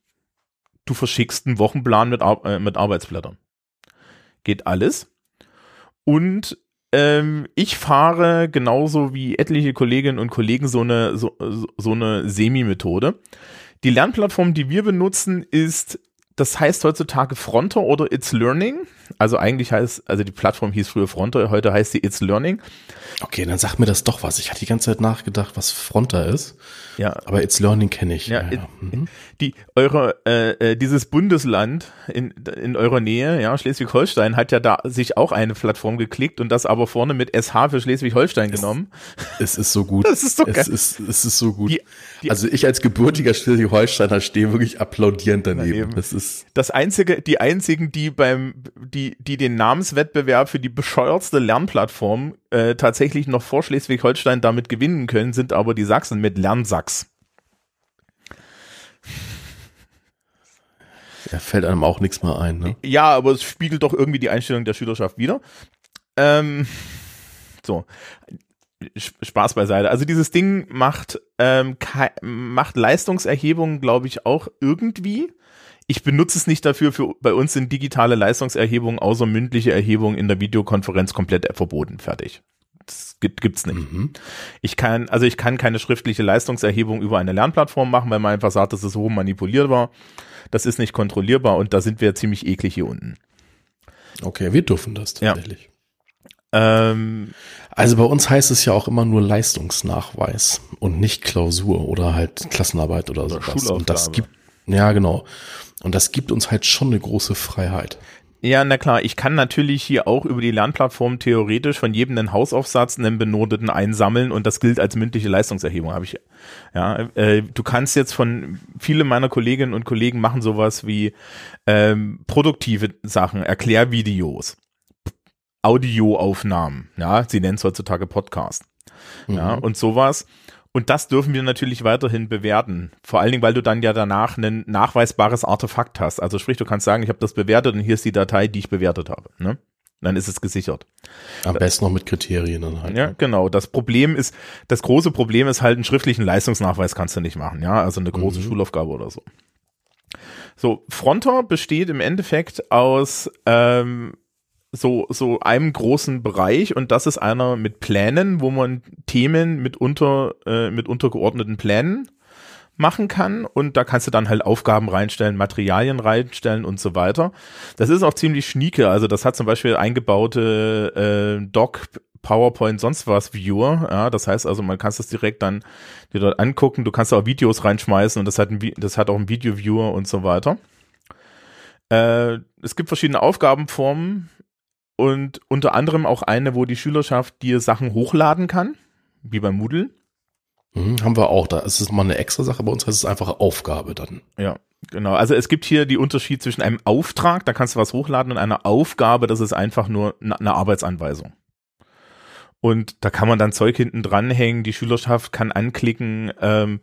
du verschickst einen Wochenplan mit, Ar äh, mit Arbeitsblättern. Geht alles. Und ähm, ich fahre genauso wie etliche Kolleginnen und Kollegen so eine, so, so eine Semi-Methode. Die Lernplattform, die wir benutzen, ist das heißt heutzutage Fronter oder It's Learning. Also eigentlich heißt, also die Plattform hieß früher Fronter, heute heißt sie It's Learning. Okay, dann sagt mir das doch was. Ich hatte die ganze Zeit nachgedacht, was Fronter ist. Ja. Aber It's Learning kenne ich. Ja, ja, ja. Mhm. Die, eure, äh, äh, dieses Bundesland in, in eurer Nähe, ja, Schleswig-Holstein, hat ja da sich auch eine Plattform geklickt und das aber vorne mit SH für Schleswig-Holstein genommen. Es ist so gut. [laughs] Das ist so geil. Es ist, es ist so gut. Die, die, also ich als gebürtiger Schleswig-Holsteiner stehe wirklich applaudierend daneben. daneben. Das ist das einzige, die einzigen, die beim, die, die den Namenswettbewerb für die bescheuertste Lernplattform äh, tatsächlich noch vor Schleswig-Holstein damit gewinnen können, sind aber die Sachsen mit Lernsachs. Da fällt einem auch nichts mehr ein, ne? Ja, aber es spiegelt doch irgendwie die Einstellung der Schülerschaft wieder. Ähm, so. Spaß beiseite. Also dieses Ding macht, ähm, macht Leistungserhebungen, glaube ich, auch irgendwie. Ich benutze es nicht dafür. Für, bei uns sind digitale Leistungserhebungen außer mündliche Erhebungen in der Videokonferenz komplett verboten. Fertig. Das gibt, gibt's nicht. Mhm. Ich kann, also ich kann keine schriftliche Leistungserhebung über eine Lernplattform machen, weil man einfach sagt, das ist so manipulierbar. Das ist nicht kontrollierbar und da sind wir ziemlich eklig hier unten. Okay, wir dürfen das tatsächlich. Ja. Ähm, also bei uns heißt es ja auch immer nur Leistungsnachweis und nicht Klausur oder halt Klassenarbeit oder, oder sowas. Und das gibt, ja genau. Und das gibt uns halt schon eine große Freiheit. Ja, na klar, ich kann natürlich hier auch über die Lernplattform theoretisch von jedem einen Hausaufsatz, einen benoteten einsammeln und das gilt als mündliche Leistungserhebung, habe ich. Ja, äh, du kannst jetzt von viele meiner Kolleginnen und Kollegen machen sowas wie ähm, produktive Sachen, Erklärvideos, Audioaufnahmen, ja, sie nennen es heutzutage Podcast. Mhm. Ja, und sowas. Und das dürfen wir natürlich weiterhin bewerten. Vor allen Dingen, weil du dann ja danach ein nachweisbares Artefakt hast. Also sprich, du kannst sagen, ich habe das bewertet und hier ist die Datei, die ich bewertet habe. Ne? Dann ist es gesichert. Am besten noch mit Kriterien dann halt. Ja, ne? genau. Das Problem ist, das große Problem ist halt, einen schriftlichen Leistungsnachweis kannst du nicht machen. Ja, also eine große mhm. Schulaufgabe oder so. So, Fronter besteht im Endeffekt aus ähm, so, so einem großen Bereich und das ist einer mit Plänen, wo man Themen mit unter, äh, mit untergeordneten Plänen machen kann und da kannst du dann halt Aufgaben reinstellen, Materialien reinstellen und so weiter. Das ist auch ziemlich schnieke, also das hat zum Beispiel eingebaute äh, Doc, PowerPoint, sonst was Viewer, ja, das heißt also, man kann es direkt dann dir dort angucken, du kannst auch Videos reinschmeißen und das hat, ein, das hat auch einen Video-Viewer und so weiter. Äh, es gibt verschiedene Aufgabenformen, und unter anderem auch eine, wo die Schülerschaft dir Sachen hochladen kann, wie beim Moodle. Mhm, haben wir auch. Da ist es mal eine extra Sache. Bei uns heißt es einfach Aufgabe dann. Ja, genau. Also es gibt hier die Unterschied zwischen einem Auftrag, da kannst du was hochladen, und einer Aufgabe, das ist einfach nur eine Arbeitsanweisung. Und da kann man dann Zeug hinten dranhängen. Die Schülerschaft kann anklicken, ähm,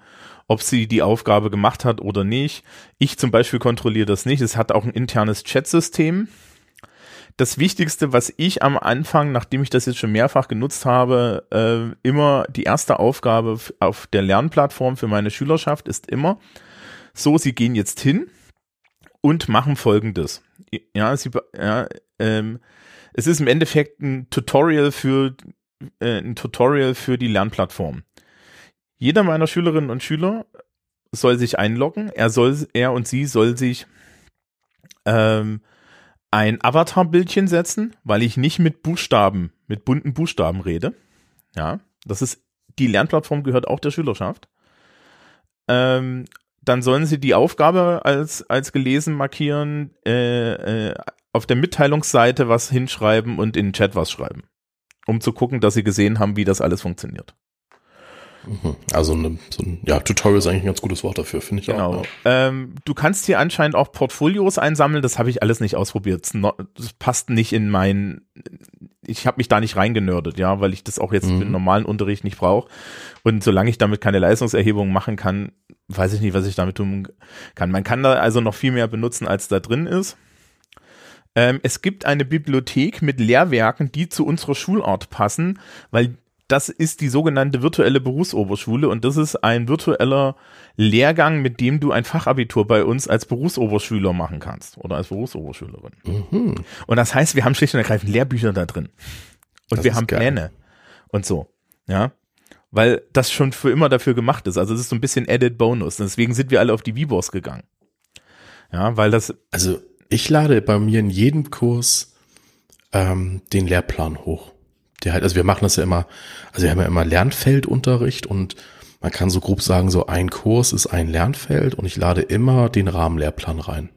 ob sie die Aufgabe gemacht hat oder nicht. Ich zum Beispiel kontrolliere das nicht. Es hat auch ein internes Chatsystem das Wichtigste, was ich am Anfang, nachdem ich das jetzt schon mehrfach genutzt habe, äh, immer die erste Aufgabe auf der Lernplattform für meine Schülerschaft ist immer, so, sie gehen jetzt hin und machen folgendes. Ja, sie, ja, ähm, es ist im Endeffekt ein Tutorial für äh, ein Tutorial für die Lernplattform. Jeder meiner Schülerinnen und Schüler soll sich einloggen. Er soll, er und sie soll sich ähm, ein Avatar-Bildchen setzen, weil ich nicht mit Buchstaben, mit bunten Buchstaben rede. Ja, das ist, die Lernplattform gehört auch der Schülerschaft. Ähm, dann sollen sie die Aufgabe als, als gelesen markieren, äh, äh, auf der Mitteilungsseite was hinschreiben und in den Chat was schreiben. Um zu gucken, dass sie gesehen haben, wie das alles funktioniert. Mhm. Also eine, so ein ja, Tutorial ist eigentlich ein ganz gutes Wort dafür, finde ich genau. auch. Ja. Ähm, du kannst hier anscheinend auch Portfolios einsammeln, das habe ich alles nicht ausprobiert. Das passt nicht in mein, ich habe mich da nicht reingenördet, ja, weil ich das auch jetzt mhm. im normalen Unterricht nicht brauche. Und solange ich damit keine Leistungserhebung machen kann, weiß ich nicht, was ich damit tun kann. Man kann da also noch viel mehr benutzen, als da drin ist. Ähm, es gibt eine Bibliothek mit Lehrwerken, die zu unserer Schulart passen, weil das ist die sogenannte virtuelle Berufsoberschule und das ist ein virtueller Lehrgang, mit dem du ein Fachabitur bei uns als Berufsoberschüler machen kannst oder als Berufsoberschülerin. Mhm. Und das heißt, wir haben schlicht und ergreifend Lehrbücher da drin. Und das wir haben geil. Pläne und so. Ja. Weil das schon für immer dafür gemacht ist. Also es ist so ein bisschen Added Bonus. Deswegen sind wir alle auf die Vibos gegangen. Ja, weil das. Also ich lade bei mir in jedem Kurs ähm, den Lehrplan hoch der halt, also wir machen das ja immer, also wir haben ja immer Lernfeldunterricht und man kann so grob sagen, so ein Kurs ist ein Lernfeld und ich lade immer den Rahmenlehrplan rein.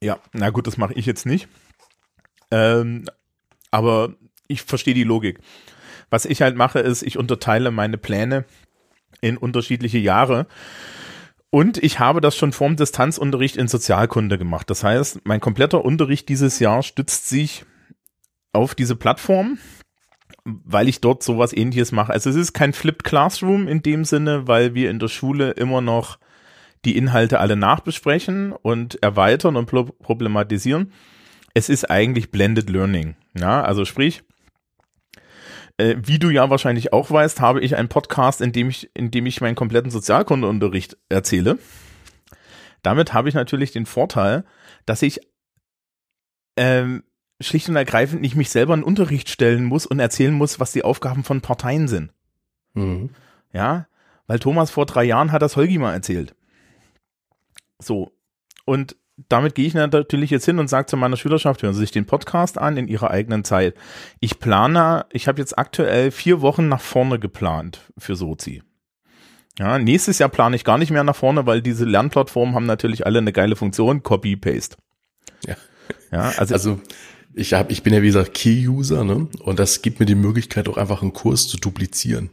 Ja, na gut, das mache ich jetzt nicht. Ähm, aber ich verstehe die Logik. Was ich halt mache, ist, ich unterteile meine Pläne in unterschiedliche Jahre. Und ich habe das schon vorm Distanzunterricht in Sozialkunde gemacht. Das heißt, mein kompletter Unterricht dieses Jahr stützt sich auf diese Plattform, weil ich dort sowas ähnliches mache. Also es ist kein Flipped Classroom in dem Sinne, weil wir in der Schule immer noch die Inhalte alle nachbesprechen und erweitern und problematisieren. Es ist eigentlich Blended Learning. Ja, also sprich, äh, wie du ja wahrscheinlich auch weißt, habe ich einen Podcast, in dem ich, in dem ich meinen kompletten Sozialkundeunterricht erzähle. Damit habe ich natürlich den Vorteil, dass ich ähm, schlicht und ergreifend nicht mich selber in Unterricht stellen muss und erzählen muss, was die Aufgaben von Parteien sind. Mhm. Ja, weil Thomas vor drei Jahren hat das Holgi mal erzählt. So. Und damit gehe ich natürlich jetzt hin und sage zu meiner Schülerschaft, hören Sie sich den Podcast an in Ihrer eigenen Zeit. Ich plane, ich habe jetzt aktuell vier Wochen nach vorne geplant für Sozi. Ja, nächstes Jahr plane ich gar nicht mehr nach vorne, weil diese Lernplattformen haben natürlich alle eine geile Funktion, Copy-Paste. Ja. Ja, also, also ich habe, ich bin ja wie gesagt Key-User, ne? Und das gibt mir die Möglichkeit, auch einfach einen Kurs zu duplizieren.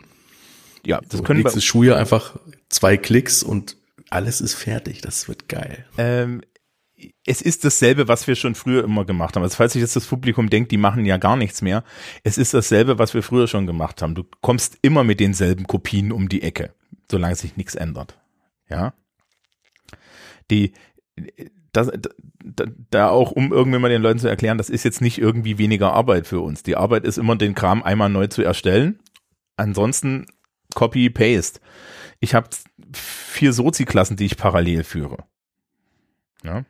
Ja, das so, können nächstes wir. Schuljahr einfach zwei Klicks und alles ist fertig. Das wird geil. Ähm, es ist dasselbe, was wir schon früher immer gemacht haben. Also falls sich jetzt das Publikum denkt, die machen ja gar nichts mehr. Es ist dasselbe, was wir früher schon gemacht haben. Du kommst immer mit denselben Kopien um die Ecke, solange sich nichts ändert. Ja. Die, das, da, da auch, um irgendwann mal den Leuten zu erklären, das ist jetzt nicht irgendwie weniger Arbeit für uns. Die Arbeit ist immer, den Kram einmal neu zu erstellen. Ansonsten Copy, Paste. Ich habe vier Sozi-Klassen, die ich parallel führe. Ja.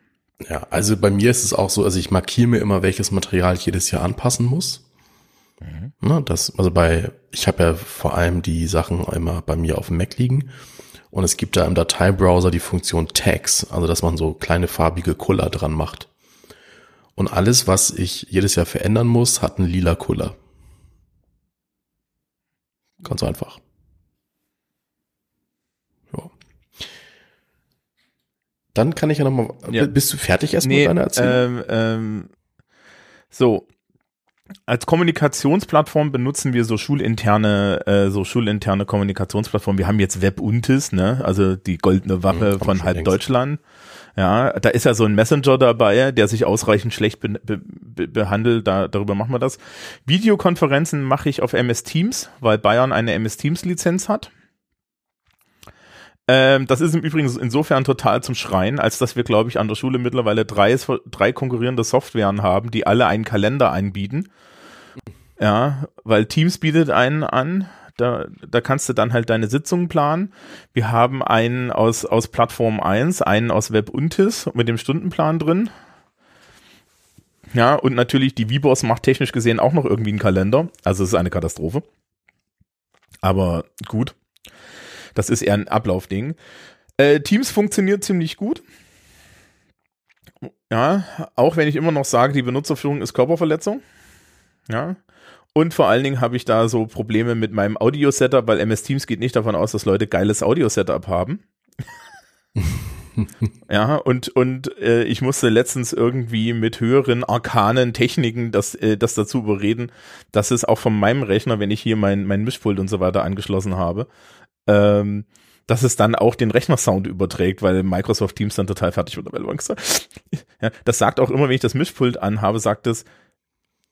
Ja, also bei mir ist es auch so, also ich markiere mir immer, welches Material ich jedes Jahr anpassen muss. Mhm. Na, das, also bei, ich habe ja vor allem die Sachen immer bei mir auf dem Mac liegen. Und es gibt da im Dateibrowser die Funktion Tags, also dass man so kleine farbige Kuller dran macht. Und alles, was ich jedes Jahr verändern muss, hat einen lila Kuller. Ganz einfach. Ja. Dann kann ich ja nochmal. Ja. Bist du fertig erstmal nee, mit deiner Erzählung? Ähm, ähm, so, als Kommunikationsplattform benutzen wir so schulinterne, äh, so schulinterne Kommunikationsplattformen. Wir haben jetzt WebUntis, ne, also die goldene Wache mhm, von halb längst. Deutschland. Ja, da ist ja so ein Messenger dabei, der sich ausreichend schlecht be be behandelt. Da, darüber machen wir das. Videokonferenzen mache ich auf MS Teams, weil Bayern eine MS Teams Lizenz hat. Ähm, das ist im Übrigen insofern total zum Schreien, als dass wir, glaube ich, an der Schule mittlerweile drei, drei konkurrierende Softwaren haben, die alle einen Kalender einbieten. Ja, weil Teams bietet einen an, da, da kannst du dann halt deine Sitzungen planen. Wir haben einen aus, aus Plattform 1, einen aus WebUntis mit dem Stundenplan drin. Ja, und natürlich die VBOS macht technisch gesehen auch noch irgendwie einen Kalender. Also es ist eine Katastrophe. Aber gut. Das ist eher ein Ablaufding. Äh, Teams funktioniert ziemlich gut. Ja, auch wenn ich immer noch sage, die Benutzerführung ist Körperverletzung. Ja. Und vor allen Dingen habe ich da so Probleme mit meinem Audio-Setup, weil MS Teams geht nicht davon aus, dass Leute geiles Audio-Setup haben. [laughs] ja, und, und äh, ich musste letztens irgendwie mit höheren arkanen Techniken das, äh, das dazu überreden, dass es auch von meinem Rechner, wenn ich hier mein, mein Mischpult und so weiter angeschlossen habe, ähm, dass es dann auch den Rechnersound überträgt, weil Microsoft Teams dann total fertig wird. [laughs] Ja, das sagt auch immer, wenn ich das Mischpult anhabe, sagt es,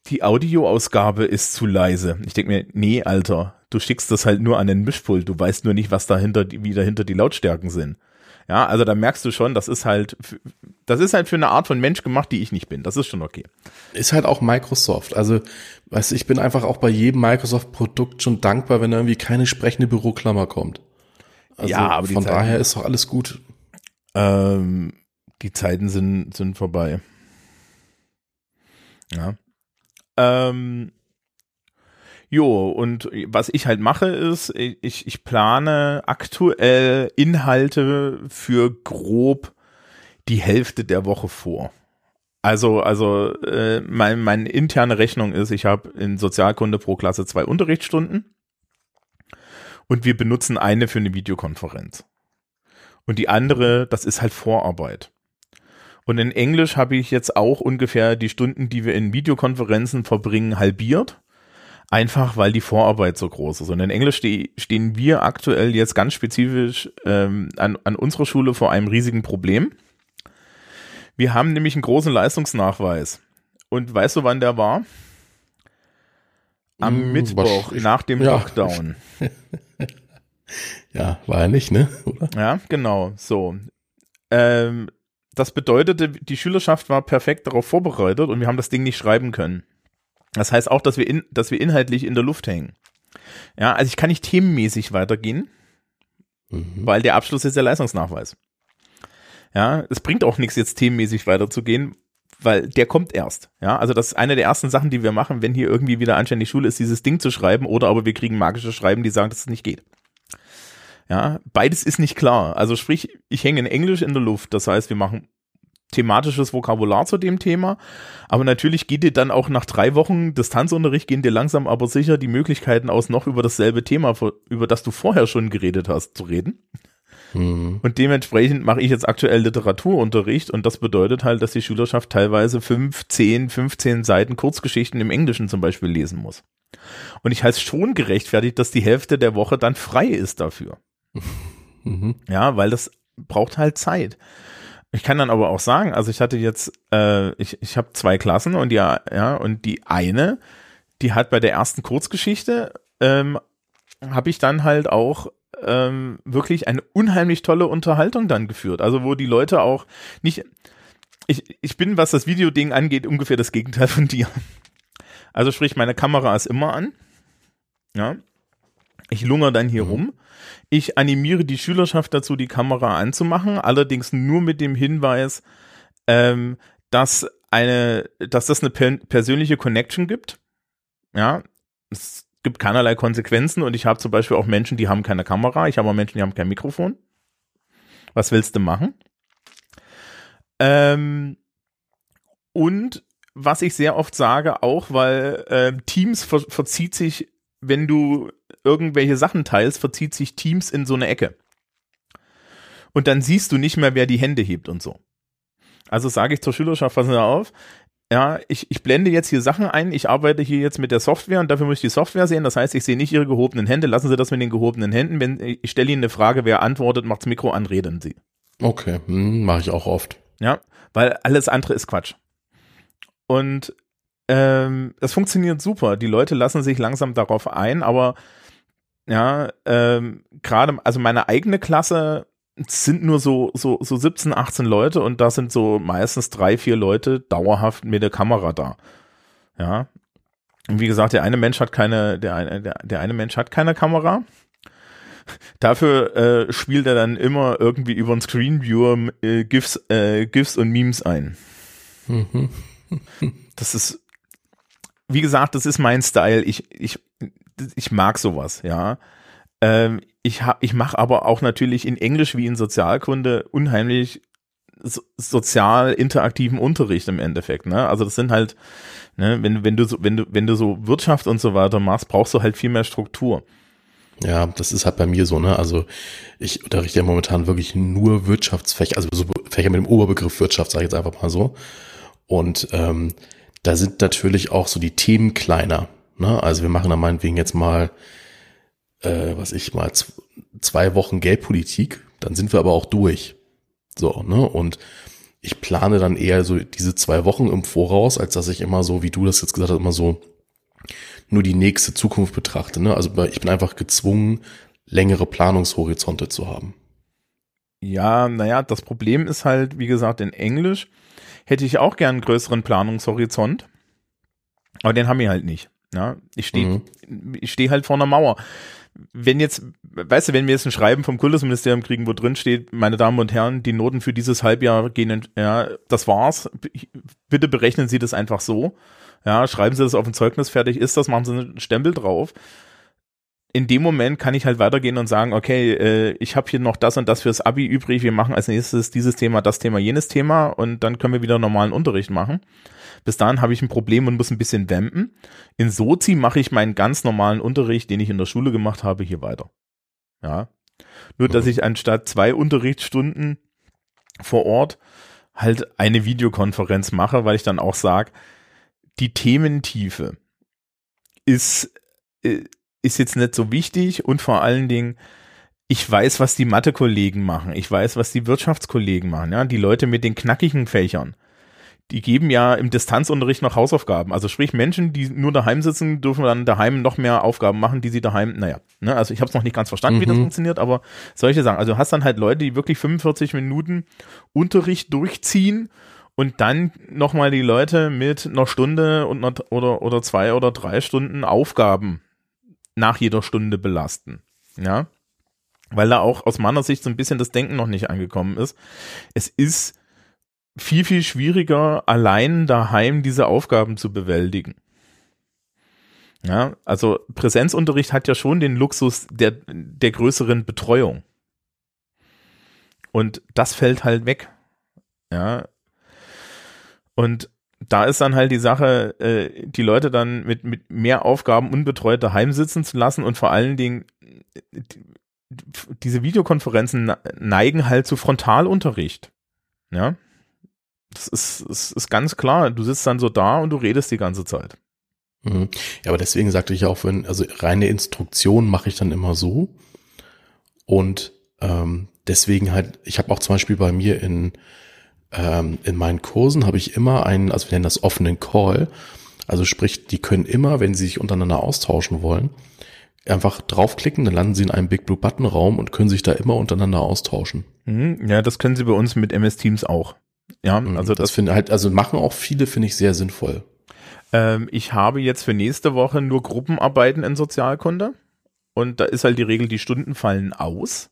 die Audioausgabe ist zu leise. Ich denke mir, nee, Alter, du schickst das halt nur an den Mischpult. Du weißt nur nicht, was dahinter, wie dahinter die Lautstärken sind. Ja, also da merkst du schon, das ist halt, das ist halt für eine Art von Mensch gemacht, die ich nicht bin. Das ist schon okay. Ist halt auch Microsoft. Also, weißt du, ich bin einfach auch bei jedem Microsoft-Produkt schon dankbar, wenn da irgendwie keine sprechende Büroklammer kommt. Also ja, aber von daher ist doch alles gut. Ähm, die Zeiten sind, sind vorbei. Ja. Ähm, Jo, und was ich halt mache ist, ich, ich plane aktuell Inhalte für grob die Hälfte der Woche vor. Also, also äh, mein, meine interne Rechnung ist, ich habe in Sozialkunde pro Klasse zwei Unterrichtsstunden und wir benutzen eine für eine Videokonferenz. Und die andere, das ist halt Vorarbeit. Und in Englisch habe ich jetzt auch ungefähr die Stunden, die wir in Videokonferenzen verbringen, halbiert einfach weil die Vorarbeit so groß ist. Und in Englisch ste stehen wir aktuell jetzt ganz spezifisch ähm, an, an unserer Schule vor einem riesigen Problem. Wir haben nämlich einen großen Leistungsnachweis. Und weißt du, wann der war? Am hm, Mittwoch was, nach dem ja. Lockdown. [laughs] ja, war er nicht, ne? Oder? Ja, genau. So. Ähm, das bedeutete, die Schülerschaft war perfekt darauf vorbereitet und wir haben das Ding nicht schreiben können. Das heißt auch, dass wir, in, dass wir inhaltlich in der Luft hängen. Ja, also ich kann nicht themenmäßig weitergehen, mhm. weil der Abschluss ist der Leistungsnachweis. Ja, es bringt auch nichts, jetzt themenmäßig weiterzugehen, weil der kommt erst. Ja, also das ist eine der ersten Sachen, die wir machen, wenn hier irgendwie wieder anständig Schule ist, dieses Ding zu schreiben oder aber wir kriegen magische Schreiben, die sagen, dass es nicht geht. Ja, beides ist nicht klar. Also sprich, ich hänge in Englisch in der Luft. Das heißt, wir machen thematisches Vokabular zu dem Thema. Aber natürlich geht dir dann auch nach drei Wochen Distanzunterricht, gehen dir langsam aber sicher die Möglichkeiten aus, noch über dasselbe Thema, über das du vorher schon geredet hast, zu reden. Mhm. Und dementsprechend mache ich jetzt aktuell Literaturunterricht und das bedeutet halt, dass die Schülerschaft teilweise fünf, zehn, 15 Seiten Kurzgeschichten im Englischen zum Beispiel lesen muss. Und ich heiße schon gerechtfertigt, dass die Hälfte der Woche dann frei ist dafür. [laughs] Mhm. Ja, weil das braucht halt Zeit. Ich kann dann aber auch sagen, also ich hatte jetzt, äh, ich, ich habe zwei Klassen und ja, ja, und die eine, die hat bei der ersten Kurzgeschichte, ähm, habe ich dann halt auch ähm, wirklich eine unheimlich tolle Unterhaltung dann geführt. Also wo die Leute auch nicht, ich, ich bin, was das Videoding angeht, ungefähr das Gegenteil von dir. Also sprich, meine Kamera ist immer an. Ja. Ich lungere dann hier mhm. rum. Ich animiere die Schülerschaft dazu, die Kamera anzumachen, allerdings nur mit dem Hinweis, ähm, dass eine, dass das eine per persönliche Connection gibt. Ja, es gibt keinerlei Konsequenzen und ich habe zum Beispiel auch Menschen, die haben keine Kamera, ich habe auch Menschen, die haben kein Mikrofon. Was willst du machen? Ähm, und was ich sehr oft sage, auch weil äh, Teams ver verzieht sich, wenn du irgendwelche Sachen teilst, verzieht sich Teams in so eine Ecke. Und dann siehst du nicht mehr, wer die Hände hebt und so. Also sage ich zur Schülerschaft, passen Sie auf, ja, ich, ich blende jetzt hier Sachen ein, ich arbeite hier jetzt mit der Software und dafür muss ich die Software sehen. Das heißt, ich sehe nicht Ihre gehobenen Hände. Lassen Sie das mit den gehobenen Händen. Wenn ich stelle Ihnen eine Frage, wer antwortet, macht's Mikro an, reden Sie. Okay, hm, mache ich auch oft. Ja, weil alles andere ist Quatsch. Und ähm, das funktioniert super. Die Leute lassen sich langsam darauf ein, aber ja, ähm, gerade, also meine eigene Klasse sind nur so, so, so 17, 18 Leute und da sind so meistens drei, vier Leute dauerhaft mit der Kamera da. Ja. Und wie gesagt, der eine Mensch hat keine, der eine, der, der eine Mensch hat keine Kamera. Dafür äh, spielt er dann immer irgendwie über einen Screenviewer äh, GIFs, äh, GIFs und Memes ein. Mhm. Das ist, wie gesagt, das ist mein Style. Ich, ich, ich mag sowas, ja. Ähm, ich ich mache aber auch natürlich in Englisch wie in Sozialkunde unheimlich so, sozial interaktiven Unterricht im Endeffekt. Ne? Also das sind halt, ne, wenn, wenn du so, wenn du, wenn du so Wirtschaft und so weiter machst, brauchst du halt viel mehr Struktur. Ja, das ist halt bei mir so, ne? Also ich unterrichte ja momentan wirklich nur Wirtschaftsfächer, also so Fächer mit dem Oberbegriff Wirtschaft, sage ich jetzt einfach mal so. Und ähm, da sind natürlich auch so die Themen kleiner. Ne? Also wir machen da meinetwegen jetzt mal äh, was ich mal, zwei Wochen Geldpolitik, dann sind wir aber auch durch. So, ne? Und ich plane dann eher so diese zwei Wochen im Voraus, als dass ich immer so, wie du das jetzt gesagt hast, immer so nur die nächste Zukunft betrachte. Ne? Also ich bin einfach gezwungen, längere Planungshorizonte zu haben. Ja, naja, das Problem ist halt, wie gesagt, in Englisch hätte ich auch gern einen größeren Planungshorizont, aber den haben wir halt nicht. Ja, ich stehe mhm. ich stehe halt vor einer Mauer wenn jetzt, weißt du, wenn wir jetzt ein Schreiben vom Kultusministerium kriegen, wo drin steht, meine Damen und Herren, die Noten für dieses Halbjahr gehen, ja, das war's. Bitte berechnen Sie das einfach so. Ja, schreiben Sie das auf ein Zeugnis, fertig ist das, machen Sie einen Stempel drauf. In dem Moment kann ich halt weitergehen und sagen, okay, äh, ich habe hier noch das und das fürs Abi übrig, wir machen als nächstes dieses Thema, das Thema, jenes Thema und dann können wir wieder normalen Unterricht machen. Bis dahin habe ich ein Problem und muss ein bisschen wampen. In Sozi mache ich meinen ganz normalen Unterricht, den ich in der Schule gemacht habe, hier weiter. Ja. Nur, dass mhm. ich anstatt zwei Unterrichtsstunden vor Ort halt eine Videokonferenz mache, weil ich dann auch sage, die Thementiefe ist, äh, ist jetzt nicht so wichtig und vor allen Dingen, ich weiß, was die Mathe-Kollegen machen. Ich weiß, was die Wirtschaftskollegen machen. Ja, die Leute mit den knackigen Fächern die geben ja im Distanzunterricht noch Hausaufgaben. Also sprich, Menschen, die nur daheim sitzen, dürfen dann daheim noch mehr Aufgaben machen, die sie daheim, naja, ne, also ich habe es noch nicht ganz verstanden, mhm. wie das mhm. funktioniert, aber solche Sachen. Also du hast dann halt Leute, die wirklich 45 Minuten Unterricht durchziehen und dann nochmal die Leute mit einer Stunde und einer, oder, oder zwei oder drei Stunden Aufgaben nach jeder Stunde belasten. Ja. Weil da auch aus meiner Sicht so ein bisschen das Denken noch nicht angekommen ist. Es ist viel, viel schwieriger, allein daheim diese Aufgaben zu bewältigen. Ja, also Präsenzunterricht hat ja schon den Luxus der, der größeren Betreuung. Und das fällt halt weg. Ja. Und da ist dann halt die Sache, äh, die Leute dann mit, mit mehr Aufgaben unbetreut daheim sitzen zu lassen und vor allen Dingen diese Videokonferenzen neigen halt zu Frontalunterricht. Ja. Das ist, das ist ganz klar. Du sitzt dann so da und du redest die ganze Zeit. Mhm. Ja, aber deswegen sagte ich auch, wenn, also reine Instruktion mache ich dann immer so. Und ähm, deswegen halt, ich habe auch zum Beispiel bei mir in, ähm, in meinen Kursen habe ich immer einen, also wir nennen das offenen Call. Also sprich, die können immer, wenn sie sich untereinander austauschen wollen, einfach draufklicken, dann landen sie in einem Big Blue Button Raum und können sich da immer untereinander austauschen. Mhm. Ja, das können sie bei uns mit MS Teams auch. Ja, mhm. also das, das finde halt, also machen auch viele, finde ich sehr sinnvoll. Ähm, ich habe jetzt für nächste Woche nur Gruppenarbeiten in Sozialkunde und da ist halt die Regel, die Stunden fallen aus.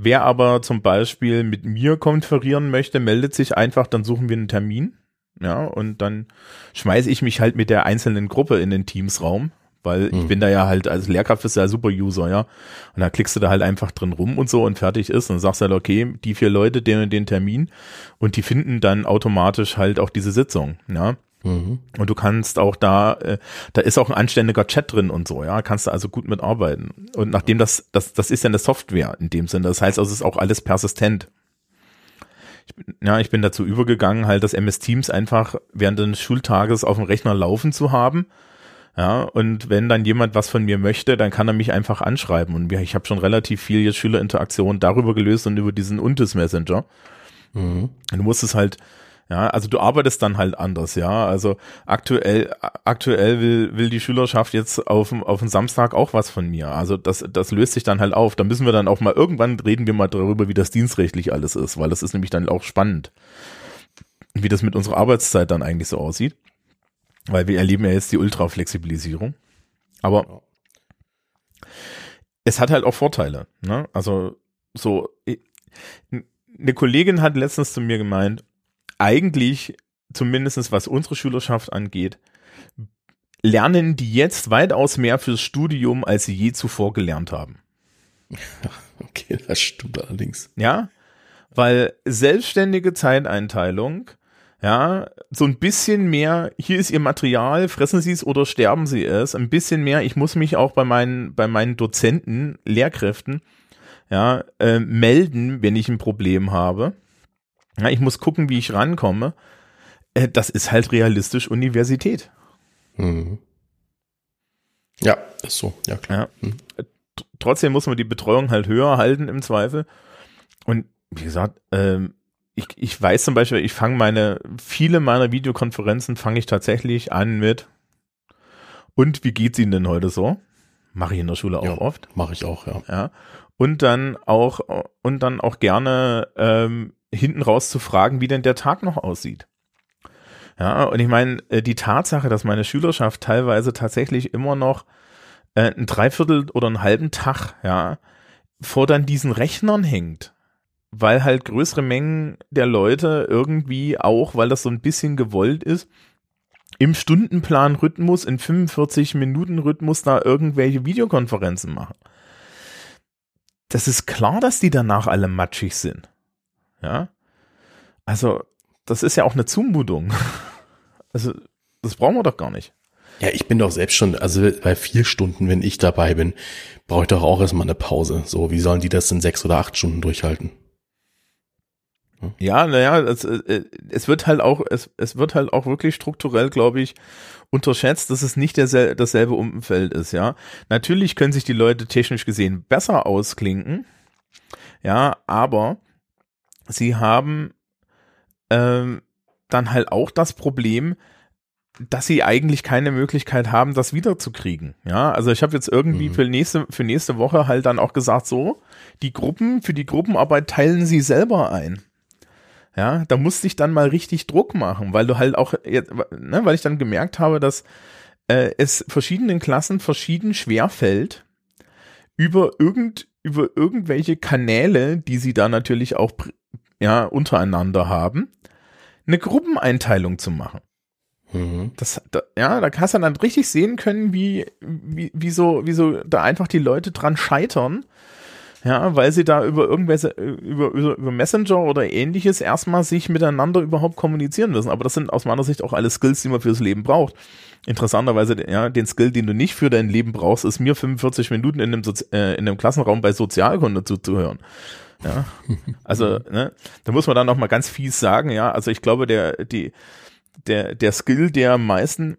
Wer aber zum Beispiel mit mir konferieren möchte, meldet sich einfach, dann suchen wir einen Termin. Ja, und dann schmeiße ich mich halt mit der einzelnen Gruppe in den Teams-Raum, weil ich mhm. bin da ja halt als Lehrkraft ist ja super User, ja. Und da klickst du da halt einfach drin rum und so und fertig ist und sagst halt, okay, die vier Leute, den den Termin und die finden dann automatisch halt auch diese Sitzung, ja. Mhm. Und du kannst auch da, äh, da ist auch ein anständiger Chat drin und so, ja, kannst du also gut mitarbeiten. Und nachdem das, das, das ist ja eine Software in dem Sinne, das heißt also, es ist auch alles persistent. Ich bin, ja, ich bin dazu übergegangen, halt das MS Teams einfach während des Schultages auf dem Rechner laufen zu haben. Ja, und wenn dann jemand was von mir möchte, dann kann er mich einfach anschreiben. Und ich habe schon relativ viel jetzt Schülerinteraktion darüber gelöst und über diesen Untis Messenger. Mhm. Du musst es halt, ja, also du arbeitest dann halt anders, ja. Also aktuell, aktuell will, will die Schülerschaft jetzt auf, auf den Samstag auch was von mir. Also das, das löst sich dann halt auf. Da müssen wir dann auch mal, irgendwann reden wir mal darüber, wie das dienstrechtlich alles ist, weil das ist nämlich dann auch spannend. Wie das mit unserer Arbeitszeit dann eigentlich so aussieht. Weil wir erleben ja jetzt die Ultra-Flexibilisierung. Aber es hat halt auch Vorteile, ne? Also so, eine Kollegin hat letztens zu mir gemeint, eigentlich, zumindestens was unsere Schülerschaft angeht, lernen die jetzt weitaus mehr fürs Studium, als sie je zuvor gelernt haben. [laughs] Okay, das stimmt allerdings. Ja, weil selbstständige Zeiteinteilung, ja, so ein bisschen mehr, hier ist ihr Material, fressen Sie es oder sterben Sie es, ein bisschen mehr, ich muss mich auch bei meinen, bei meinen Dozenten, Lehrkräften, ja, äh, melden, wenn ich ein Problem habe. Ja, ich muss gucken, wie ich rankomme. Äh, das ist halt realistisch Universität. Mhm. Ja, ist so, ja klar. Ja. Mhm. Trotzdem muss man die Betreuung halt höher halten im Zweifel. Und wie gesagt, ähm, ich, ich weiß zum Beispiel, ich fange meine, viele meiner Videokonferenzen fange ich tatsächlich an mit und wie geht's Ihnen denn heute so? Mache ich in der Schule auch ja, oft. Mache ich auch, ja. Ja. Und dann auch, und dann auch gerne ähm, hinten raus zu fragen, wie denn der Tag noch aussieht. Ja, und ich meine, äh, die Tatsache, dass meine Schülerschaft teilweise tatsächlich immer noch äh, ein Dreiviertel oder einen halben Tag, ja, vor dann diesen Rechnern hängt, weil halt größere Mengen der Leute irgendwie auch, weil das so ein bisschen gewollt ist, im Stundenplan-Rhythmus, in 45-Minuten-Rhythmus da irgendwelche Videokonferenzen machen. Das ist klar, dass die danach alle matschig sind. Ja. Also, das ist ja auch eine Zumutung. [laughs] Also, das brauchen wir doch gar nicht. Ja, ich bin doch selbst schon, also bei vier Stunden, wenn ich dabei bin, brauche ich doch auch erstmal eine Pause. So, wie sollen die das in sechs oder acht Stunden durchhalten? Hm? Ja, naja, es, äh, es wird halt auch, es, es wird halt auch wirklich strukturell, glaube ich, unterschätzt, dass es nicht dersel dasselbe Umfeld ist, ja. Natürlich können sich die Leute technisch gesehen besser ausklinken, ja, aber sie haben ähm, dann halt auch das Problem, dass sie eigentlich keine Möglichkeit haben, das wiederzukriegen. Ja, also ich habe jetzt irgendwie mhm. für nächste für nächste Woche halt dann auch gesagt, so die Gruppen für die Gruppenarbeit teilen sie selber ein. Ja, da musste ich dann mal richtig Druck machen, weil du halt auch jetzt, ne, weil ich dann gemerkt habe, dass äh, es verschiedenen Klassen verschieden schwer fällt, über irgend über irgendwelche Kanäle, die sie da natürlich auch ja, untereinander haben, eine Gruppeneinteilung zu machen. Mhm. Das, da, ja, da hast du dann richtig sehen können, wie, wie, wie so, wie so da einfach die Leute dran scheitern, ja, weil sie da über irgendwelche, über, über, über Messenger oder ähnliches erstmal sich miteinander überhaupt kommunizieren müssen. Aber das sind aus meiner Sicht auch alle Skills, die man fürs Leben braucht. Interessanterweise, ja, den Skill, den du nicht für dein Leben brauchst, ist mir 45 Minuten in einem, Sozi äh, in einem Klassenraum bei Sozialkunde zuzuhören. Ja, also, ne, da muss man dann noch mal ganz fies sagen, ja, also ich glaube, der, die, der, der Skill, der am meisten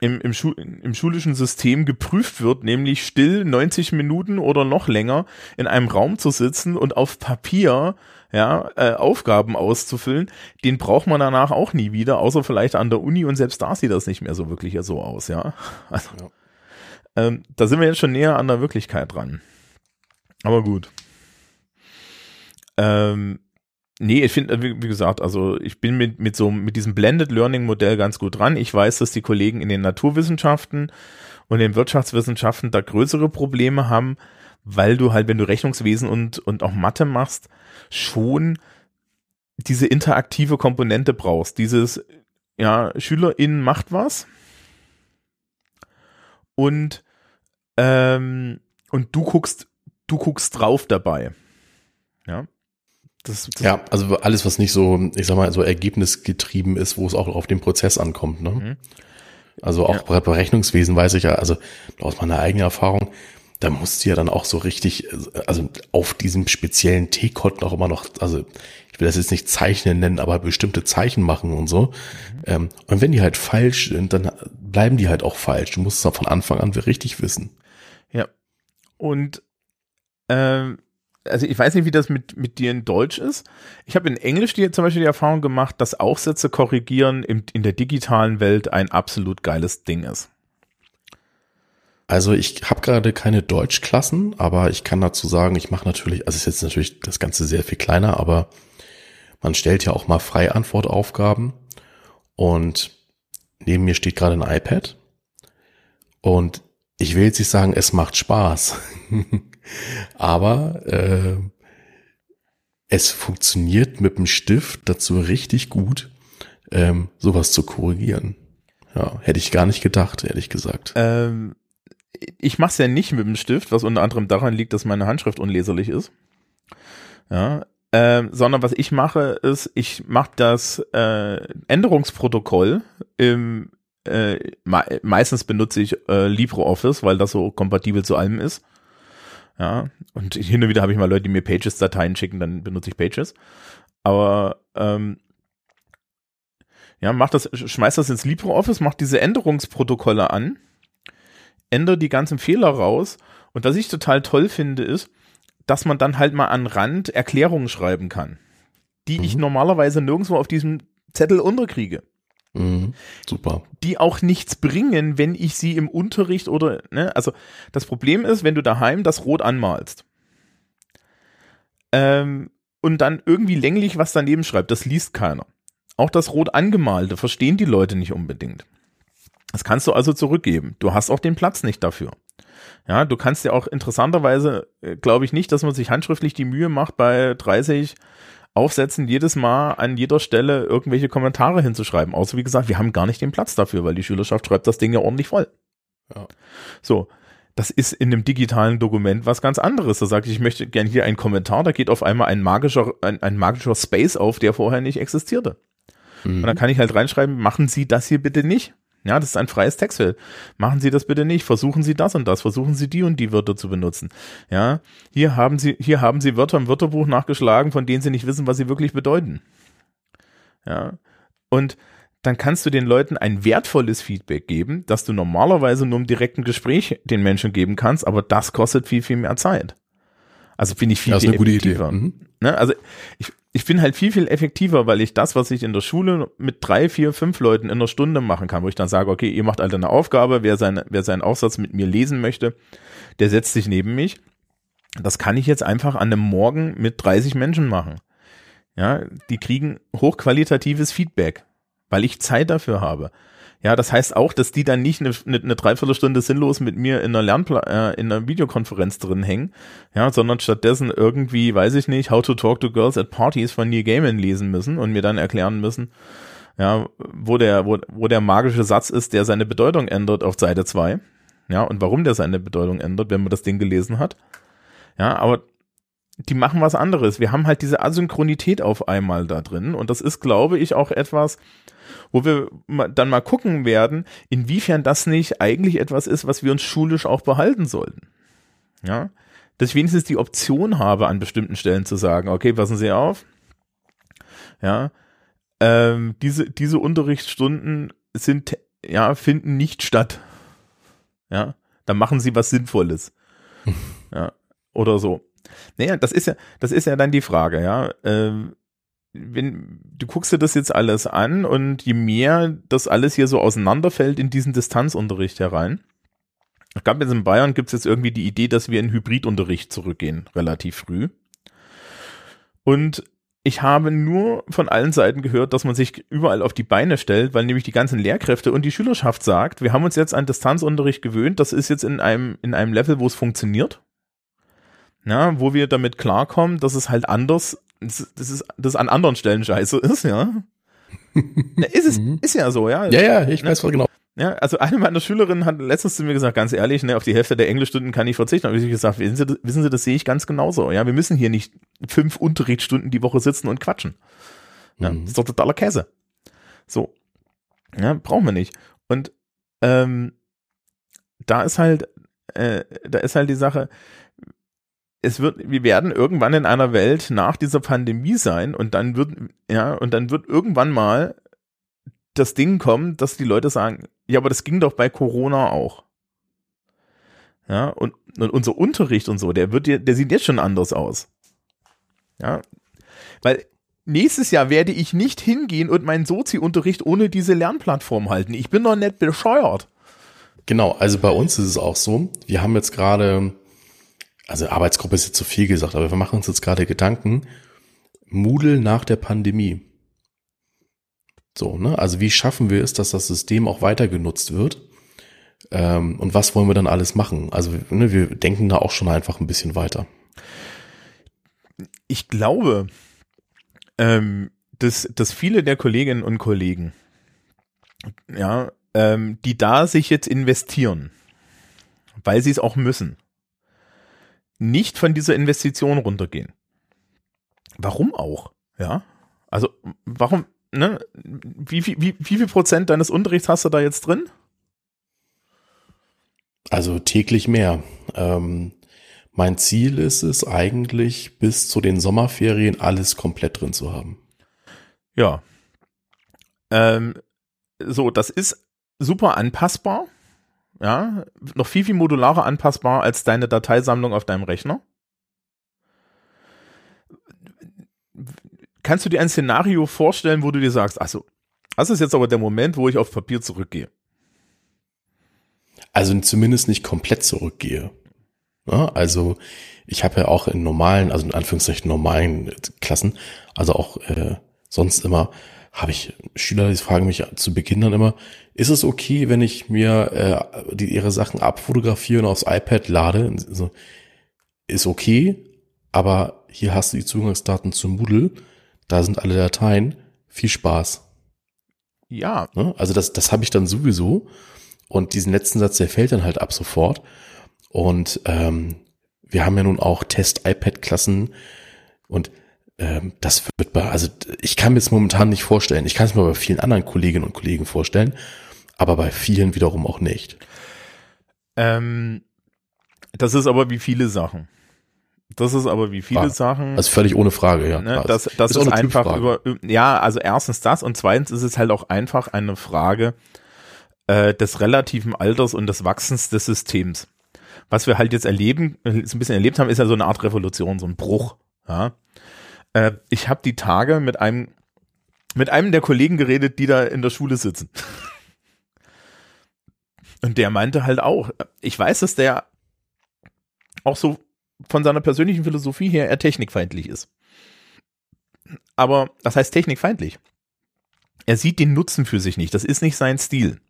im, im, Schu im schulischen System geprüft wird, nämlich still 90 Minuten oder noch länger in einem Raum zu sitzen und auf Papier ja, äh, Aufgaben auszufüllen, den braucht man danach auch nie wieder, außer vielleicht an der Uni und selbst da sieht das nicht mehr so wirklich so aus, ja. Also, ja. Ähm, da sind wir jetzt schon näher an der Wirklichkeit dran. Aber gut. Ähm, Nee, ich finde, wie, gesagt, also ich bin mit, mit so mit diesem Blended Learning Modell ganz gut dran. Ich weiß, dass die Kollegen in den Naturwissenschaften und den Wirtschaftswissenschaften da größere Probleme haben, weil du halt, wenn du Rechnungswesen und, und auch Mathe machst, schon diese interaktive Komponente brauchst. Dieses, ja, SchülerInnen macht was und, ähm, und du guckst, du guckst drauf dabei. Ja. Das, das ja, also alles, was nicht so, ich sag mal, so ergebnisgetrieben ist, wo es auch auf den Prozess ankommt. Ne? Mhm. Also auch ja. bei Rechnungswesen weiß ich ja, also aus meiner eigenen Erfahrung, da musst du ja dann auch so richtig, also auf diesem speziellen T-Code noch immer noch, also ich will das jetzt nicht Zeichnen nennen, aber bestimmte Zeichen machen und so. Mhm. Ähm, und wenn die halt falsch sind, dann bleiben die halt auch falsch. Du musst es von Anfang an richtig wissen. Ja. Und ähm, also ich weiß nicht, wie das mit, mit dir in Deutsch ist. Ich habe in Englisch die, zum Beispiel die Erfahrung gemacht, dass Aufsätze korrigieren im, in der digitalen Welt ein absolut geiles Ding ist. Also ich habe gerade keine Deutschklassen, aber ich kann dazu sagen, ich mache natürlich, also ist jetzt natürlich das Ganze sehr viel kleiner, aber man stellt ja auch mal Freiantwortaufgaben und neben mir steht gerade ein iPad und ich will jetzt nicht sagen, es macht Spaß. [laughs] Aber äh, es funktioniert mit dem Stift dazu richtig gut, ähm, sowas zu korrigieren. Ja, hätte ich gar nicht gedacht, ehrlich gesagt. Ähm, ich mache es ja nicht mit dem Stift, was unter anderem daran liegt, dass meine Handschrift unleserlich ist. Ja, ähm, sondern was ich mache, ist, ich mache das äh, Änderungsprotokoll im äh, me meistens benutze ich äh, LibreOffice, weil das so kompatibel zu allem ist. Ja, und hin und wieder habe ich mal Leute, die mir Pages-Dateien schicken, dann benutze ich Pages. Aber ähm, ja, mach das, schmeiß das ins LibreOffice, mach diese Änderungsprotokolle an, ändere die ganzen Fehler raus. Und was ich total toll finde, ist, dass man dann halt mal an Rand Erklärungen schreiben kann, die mhm. ich normalerweise nirgendwo auf diesem Zettel unterkriege. Mhm, super. Die auch nichts bringen, wenn ich sie im Unterricht oder, ne, also das Problem ist, wenn du daheim das Rot anmalst ähm, und dann irgendwie länglich was daneben schreibt, das liest keiner. Auch das Rot angemalte verstehen die Leute nicht unbedingt. Das kannst du also zurückgeben. Du hast auch den Platz nicht dafür. Ja, du kannst ja auch interessanterweise, äh, glaube ich nicht, dass man sich handschriftlich die Mühe macht, bei 30 aufsetzen, jedes Mal an jeder Stelle irgendwelche Kommentare hinzuschreiben. Außer wie gesagt, wir haben gar nicht den Platz dafür, weil die Schülerschaft schreibt das Ding ja ordentlich voll. Ja. So. Das ist in einem digitalen Dokument was ganz anderes. Da sage ich, ich möchte gerne hier einen Kommentar, da geht auf einmal ein magischer, ein, ein magischer Space auf, der vorher nicht existierte. Mhm. Und dann kann ich halt reinschreiben, machen Sie das hier bitte nicht. Ja, das ist ein freies Textfeld. Machen Sie das bitte nicht. Versuchen Sie das und das. Versuchen Sie die und die Wörter zu benutzen. Ja, hier haben Sie, hier haben Sie Wörter im Wörterbuch nachgeschlagen, von denen Sie nicht wissen, was sie wirklich bedeuten. Ja, und dann kannst du den Leuten ein wertvolles Feedback geben, das du normalerweise nur im direkten Gespräch den Menschen geben kannst, aber das kostet viel, viel mehr Zeit. Also finde ich viel, das viel effektiver. Mhm. Ne? Also ich, ich bin halt viel, viel effektiver, weil ich das, was ich in der Schule mit drei, vier, fünf Leuten in einer Stunde machen kann, wo ich dann sage, okay, ihr macht halt eine Aufgabe, wer, seine, wer seinen Aufsatz mit mir lesen möchte, der setzt sich neben mich. Das kann ich jetzt einfach an einem Morgen mit 30 Menschen machen. Ja, die kriegen hochqualitatives Feedback, weil ich Zeit dafür habe. Ja, das heißt auch, dass die dann nicht eine, eine, eine Dreiviertelstunde sinnlos mit mir in einer Lernpla äh, in einer Videokonferenz drin hängen, ja, sondern stattdessen irgendwie, weiß ich nicht, How to Talk to Girls at Parties von Neil Gaiman lesen müssen und mir dann erklären müssen, ja, wo der, wo, wo der magische Satz ist, der seine Bedeutung ändert auf Seite zwei ja, und warum der seine Bedeutung ändert, wenn man das Ding gelesen hat. Ja, aber die machen was anderes. Wir haben halt diese Asynchronität auf einmal da drin und das ist, glaube ich, auch etwas, wo wir dann mal gucken werden, inwiefern das nicht eigentlich etwas ist, was wir uns schulisch auch behalten sollten. Ja, dass ich wenigstens die Option habe, an bestimmten Stellen zu sagen, okay, passen Sie auf, ja, ähm, diese, diese Unterrichtsstunden sind, ja, finden nicht statt. Ja, dann machen Sie was Sinnvolles. [laughs] ja, oder so. Naja, das ist ja, das ist ja dann die Frage, ja. Ähm, wenn du guckst dir das jetzt alles an und je mehr das alles hier so auseinanderfällt in diesen Distanzunterricht herein, ich glaube, jetzt in Bayern gibt es jetzt irgendwie die Idee, dass wir in Hybridunterricht zurückgehen, relativ früh. Und ich habe nur von allen Seiten gehört, dass man sich überall auf die Beine stellt, weil nämlich die ganzen Lehrkräfte und die Schülerschaft sagt, wir haben uns jetzt an Distanzunterricht gewöhnt, das ist jetzt in einem, in einem Level, wo es funktioniert. Ja, wo wir damit klarkommen, dass es halt anders, das ist, das an anderen Stellen scheiße ist, ja. ja ist es, [laughs] mhm. ist ja so, ja. Ja, ja, ich weiß voll genau. Ja, also eine meiner Schülerinnen hat letztens zu mir gesagt, ganz ehrlich, ne, auf die Hälfte der Englischstunden kann ich verzichten. Aber ich gesagt, wissen Sie, das, wissen Sie, das sehe ich ganz genauso. Ja, wir müssen hier nicht fünf Unterrichtsstunden die Woche sitzen und quatschen. Ja, mhm. Das ist doch totaler Käse. So. Ja, brauchen wir nicht. Und ähm, da ist halt, äh, da ist halt die Sache, es wird, wir werden irgendwann in einer Welt nach dieser Pandemie sein und dann wird, ja, und dann wird irgendwann mal das Ding kommen, dass die Leute sagen, ja, aber das ging doch bei Corona auch. Ja, und, und unser Unterricht und so, der wird der sieht jetzt schon anders aus. Ja, weil nächstes Jahr werde ich nicht hingehen und meinen Sozi-Unterricht ohne diese Lernplattform halten. Ich bin doch nicht bescheuert. Genau, also bei uns ist es auch so. Wir haben jetzt gerade, also Arbeitsgruppe ist jetzt zu viel gesagt, aber wir machen uns jetzt gerade Gedanken. Moodle nach der Pandemie. So, ne? Also wie schaffen wir es, dass das System auch weiter genutzt wird? Ähm, und was wollen wir dann alles machen? Also ne, wir denken da auch schon einfach ein bisschen weiter. Ich glaube, ähm, dass, dass viele der Kolleginnen und Kollegen, ja, ähm, die da sich jetzt investieren, weil sie es auch müssen, nicht von dieser Investition runtergehen. Warum auch? Ja, also warum, ne, wie, wie, wie, wie viel Prozent deines Unterrichts hast du da jetzt drin? Also täglich mehr. Ähm, mein Ziel ist es eigentlich, bis zu den Sommerferien alles komplett drin zu haben. Ja. Ähm, so, das ist super anpassbar. Ja, noch viel, viel modularer anpassbar als deine Dateisammlung auf deinem Rechner kannst du dir ein Szenario vorstellen, wo du dir sagst, also, das ist jetzt aber der Moment, wo ich auf Papier zurückgehe? Also zumindest nicht komplett zurückgehe. Ja, also ich habe ja auch in normalen, also in Anführungszeichen normalen Klassen, also auch äh, sonst immer, habe ich Schüler, die fragen mich zu Beginn dann immer, ist es okay, wenn ich mir äh, die, ihre Sachen abfotografiere und aufs iPad lade? Also, ist okay, aber hier hast du die Zugangsdaten zu Moodle da sind alle Dateien, viel Spaß. Ja. Ne? Also das, das habe ich dann sowieso. Und diesen letzten Satz, der fällt dann halt ab sofort. Und ähm, wir haben ja nun auch Test-iPad-Klassen und ähm, das wird bei, also ich kann mir es momentan nicht vorstellen. Ich kann es mir bei vielen anderen Kolleginnen und Kollegen vorstellen, aber bei vielen wiederum auch nicht. Ähm, das ist aber wie viele Sachen. Das ist aber wie viele War. Sachen. Also völlig ohne Frage, ja. Ne, das das ist, ist einfach über, ja, also erstens das und zweitens ist es halt auch einfach eine Frage äh, des relativen Alters und des Wachsens des Systems. Was wir halt jetzt erleben, so ein bisschen erlebt haben, ist ja so eine Art Revolution, so ein Bruch. Ja. Äh, ich habe die Tage mit einem mit einem der Kollegen geredet, die da in der Schule sitzen. Und der meinte halt auch, ich weiß, dass der auch so von seiner persönlichen Philosophie her er technikfeindlich ist. Aber das heißt technikfeindlich. Er sieht den Nutzen für sich nicht. Das ist nicht sein Stil.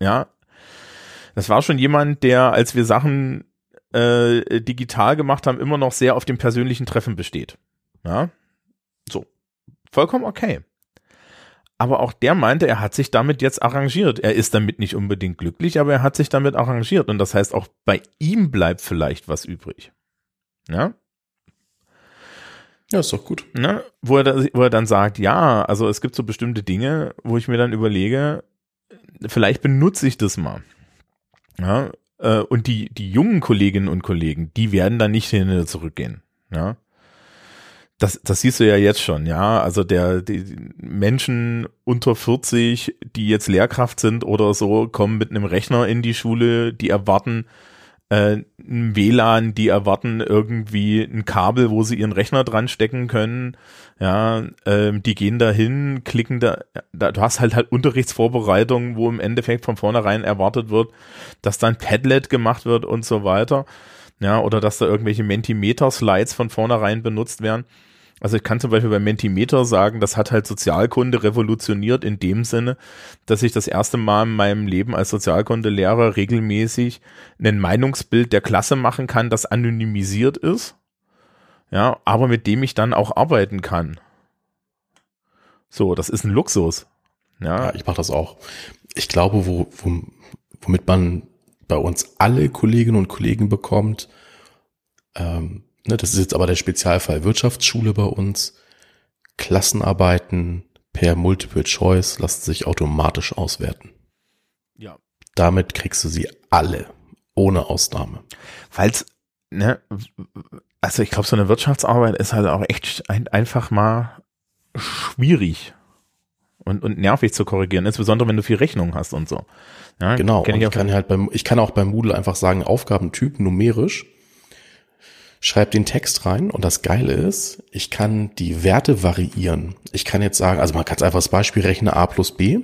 Ja. Das war schon jemand, der, als wir Sachen äh, digital gemacht haben, immer noch sehr auf dem persönlichen Treffen besteht. Ja. So. Vollkommen okay. Aber auch der meinte, er hat sich damit jetzt arrangiert. Er ist damit nicht unbedingt glücklich, aber er hat sich damit arrangiert. Und das heißt, auch bei ihm bleibt vielleicht was übrig. Ja, ja, ist doch gut. Ne? Wo, er da, wo er dann sagt, ja, also es gibt so bestimmte Dinge, wo ich mir dann überlege, vielleicht benutze ich das mal. Ja, äh, und die, die jungen Kolleginnen und Kollegen, die werden dann nicht hin zurückgehen. Ja. Das, das siehst du ja jetzt schon, ja. Also der, die Menschen unter 40, die jetzt Lehrkraft sind oder so, kommen mit einem Rechner in die Schule, die erwarten, äh, ein WLAN, die erwarten irgendwie ein Kabel, wo sie ihren Rechner dran stecken können. Ja, ähm, die gehen da hin, klicken da, da, du hast halt halt Unterrichtsvorbereitungen, wo im Endeffekt von vornherein erwartet wird, dass dann Padlet gemacht wird und so weiter. Ja, oder dass da irgendwelche Mentimeter-Slides von vornherein benutzt werden. Also ich kann zum Beispiel bei Mentimeter sagen, das hat halt Sozialkunde revolutioniert in dem Sinne, dass ich das erste Mal in meinem Leben als Sozialkundelehrer regelmäßig ein Meinungsbild der Klasse machen kann, das anonymisiert ist. Ja, aber mit dem ich dann auch arbeiten kann. So, das ist ein Luxus. Ja, ja ich mache das auch. Ich glaube, wo, wo, womit man bei uns alle Kolleginnen und Kollegen bekommt, ähm, ne, das ist jetzt aber der Spezialfall Wirtschaftsschule bei uns, Klassenarbeiten per Multiple Choice lassen sich automatisch auswerten. Ja. Damit kriegst du sie alle, ohne Ausnahme. Falls, ne, also ich glaube, so eine Wirtschaftsarbeit ist halt auch echt ein, einfach mal schwierig und, und nervig zu korrigieren, insbesondere wenn du viel Rechnung hast und so. Ja, genau. Ich, ich, kann halt beim, ich kann auch beim Moodle einfach sagen, Aufgabentyp numerisch schreibe den Text rein und das Geile ist, ich kann die Werte variieren. Ich kann jetzt sagen, also man kann es einfach als Beispiel rechnen, a plus b.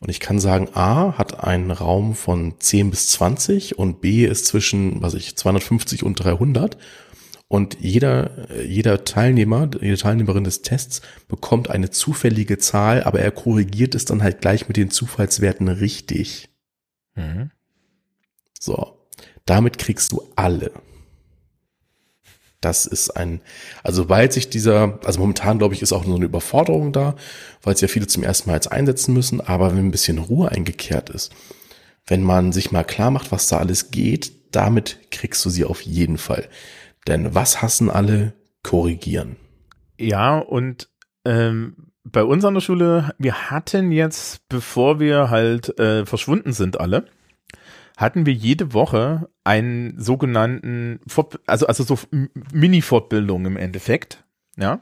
Und ich kann sagen, A hat einen Raum von 10 bis 20 und B ist zwischen, was ich, 250 und 300. Und jeder, jeder Teilnehmer, jede Teilnehmerin des Tests bekommt eine zufällige Zahl, aber er korrigiert es dann halt gleich mit den Zufallswerten richtig. Mhm. So. Damit kriegst du alle. Das ist ein, also weil sich dieser, also momentan glaube ich, ist auch so eine Überforderung da, weil es ja viele zum ersten Mal jetzt einsetzen müssen, aber wenn ein bisschen Ruhe eingekehrt ist, wenn man sich mal klar macht, was da alles geht, damit kriegst du sie auf jeden Fall. Denn was hassen alle? Korrigieren. Ja, und ähm, bei uns an der Schule, wir hatten jetzt, bevor wir halt äh, verschwunden sind alle, hatten wir jede Woche einen sogenannten, Fort also, also so Mini-Fortbildung im Endeffekt, ja,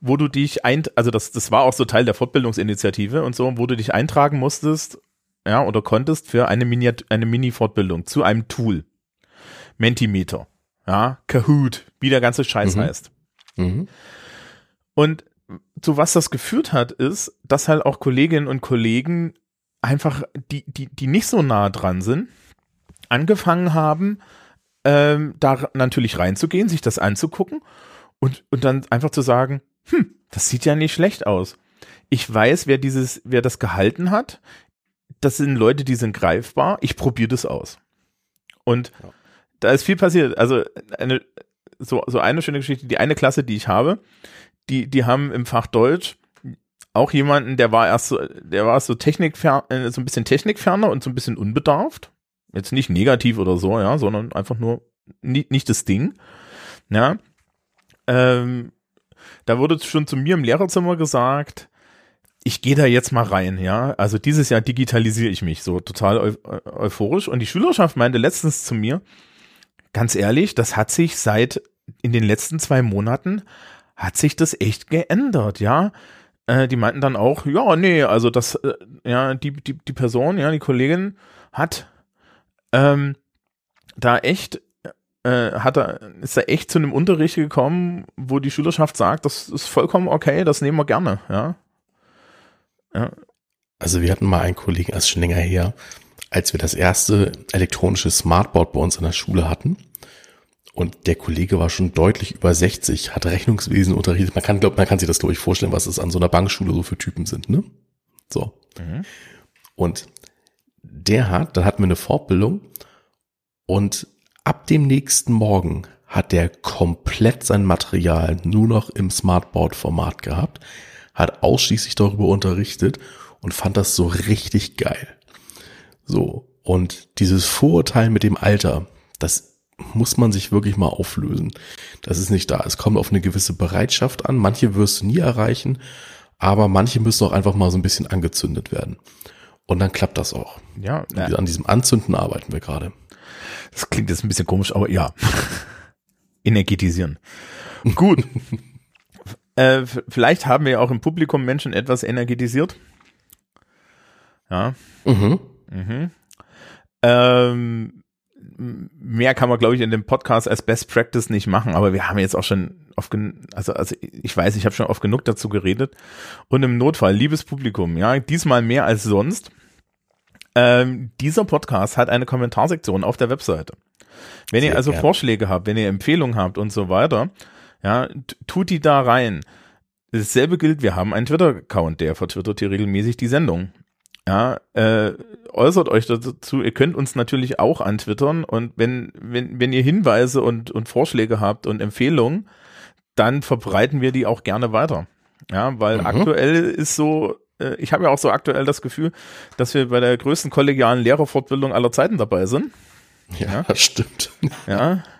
wo du dich ein, also das, das war auch so Teil der Fortbildungsinitiative und so, wo du dich eintragen musstest, ja, oder konntest für eine Mini, eine Mini-Fortbildung zu einem Tool. Mentimeter, ja, Kahoot, wie der ganze Scheiß mhm. heißt. Mhm. Und zu was das geführt hat, ist, dass halt auch Kolleginnen und Kollegen einfach, die, die, die nicht so nah dran sind, angefangen haben, ähm, da natürlich reinzugehen, sich das anzugucken und, und dann einfach zu sagen, hm, das sieht ja nicht schlecht aus. Ich weiß, wer dieses, wer das gehalten hat. Das sind Leute, die sind greifbar. Ich probiere das aus. Und ja. Da ist viel passiert. Also eine, so, so eine schöne Geschichte. Die eine Klasse, die ich habe, die, die haben im Fach Deutsch auch jemanden, der war erst so, der war so technikfern, äh, so ein bisschen technikferner und so ein bisschen unbedarft. Jetzt nicht negativ oder so, ja, sondern einfach nur nicht, nicht das Ding. Ja. Ähm, da wurde schon zu mir im Lehrerzimmer gesagt, ich gehe da jetzt mal rein, ja. Also dieses Jahr digitalisiere ich mich so total eu euphorisch. Und die Schülerschaft meinte letztens zu mir, ganz ehrlich, das hat sich seit in den letzten zwei Monaten hat sich das echt geändert, ja äh, die meinten dann auch, ja, nee, also das, äh, ja, die, die, die Person, ja, die Kollegin hat ähm, da echt, äh, hat er, ist da echt zu einem Unterricht gekommen, wo die Schülerschaft sagt, das ist vollkommen okay, das nehmen wir gerne, ja. ja. Also wir hatten mal einen Kollegen, das ist schon länger her, als wir das erste elektronische Smartboard bei uns in der Schule hatten. Und der Kollege war schon deutlich über 60, hat Rechnungswesen unterrichtet. Man kann, glaub, man kann sich das, glaube ich, vorstellen, was es an so einer Bankschule so für Typen sind, ne? So. Mhm. Und der hat, dann hatten wir eine Fortbildung und ab dem nächsten Morgen hat der komplett sein Material nur noch im Smartboard-Format gehabt, hat ausschließlich darüber unterrichtet und fand das so richtig geil. So. Und dieses Vorurteil mit dem Alter, das muss man sich wirklich mal auflösen. Das ist nicht da. Es kommt auf eine gewisse Bereitschaft an. Manche wirst du nie erreichen, aber manche müssen auch einfach mal so ein bisschen angezündet werden. Und dann klappt das auch. Ja. ja. An diesem Anzünden arbeiten wir gerade. Das klingt jetzt ein bisschen komisch, aber ja. Energetisieren. Gut. [laughs] äh, vielleicht haben wir auch im Publikum Menschen etwas energetisiert. Ja. Mhm. Mhm. Ähm, mehr kann man, glaube ich, in dem Podcast als Best Practice nicht machen, aber wir haben jetzt auch schon oft, also, also ich weiß, ich habe schon oft genug dazu geredet. Und im Notfall, liebes Publikum, ja, diesmal mehr als sonst. Ähm, dieser Podcast hat eine Kommentarsektion auf der Webseite. Wenn Sehr ihr also gern. Vorschläge habt, wenn ihr Empfehlungen habt und so weiter, ja, tut die da rein. Dasselbe gilt, wir haben einen Twitter-Account, der vertwittert hier regelmäßig die Sendung. Ja, äh, äußert euch dazu. Ihr könnt uns natürlich auch antwittern und wenn, wenn, wenn ihr Hinweise und, und Vorschläge habt und Empfehlungen, dann verbreiten wir die auch gerne weiter. Ja, weil mhm. aktuell ist so, äh, ich habe ja auch so aktuell das Gefühl, dass wir bei der größten kollegialen Lehrerfortbildung aller Zeiten dabei sind. Ja, ja. das stimmt. Ja. [laughs]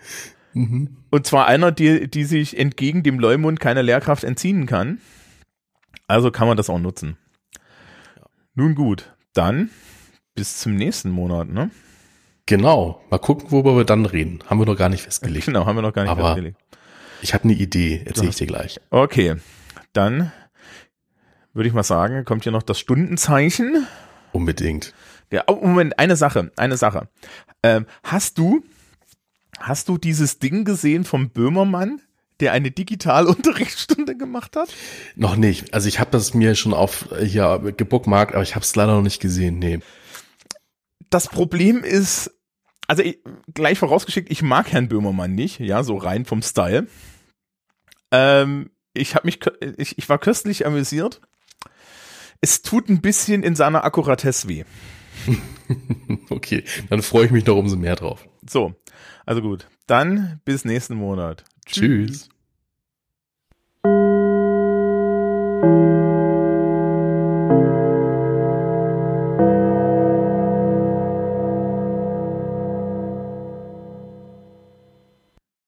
Mhm. Und zwar einer, die, die sich entgegen dem Leumund keine Lehrkraft entziehen kann. Also kann man das auch nutzen. Nun gut, dann bis zum nächsten Monat, ne? Genau. Mal gucken, worüber wir dann reden. Haben wir noch gar nicht festgelegt. [laughs] Genau, haben wir noch gar nicht Aber festgelegt. Ich habe eine Idee, erzähle ich dir gleich. Okay, dann würde ich mal sagen, kommt hier noch das Stundenzeichen. Unbedingt. Ja, oh, Moment, eine Sache, eine Sache. Ähm, hast du, hast du dieses Ding gesehen vom Böhmermann? Der eine Digitalunterrichtsstunde gemacht hat? Noch nicht. Also ich habe das mir schon auf hier gebookmarkt, aber ich habe es leider noch nicht gesehen. Nee. Das Problem ist, also ich, gleich vorausgeschickt, ich mag Herrn Böhmermann nicht, ja, so rein vom Style. Ähm, ich habe mich, ich, ich war köstlich amüsiert. Es tut ein bisschen in seiner Akkuratesse weh. [laughs] okay, dann freue ich mich noch umso mehr drauf. So, also gut. Dann bis nächsten Monat. Tschüss. Tschüss.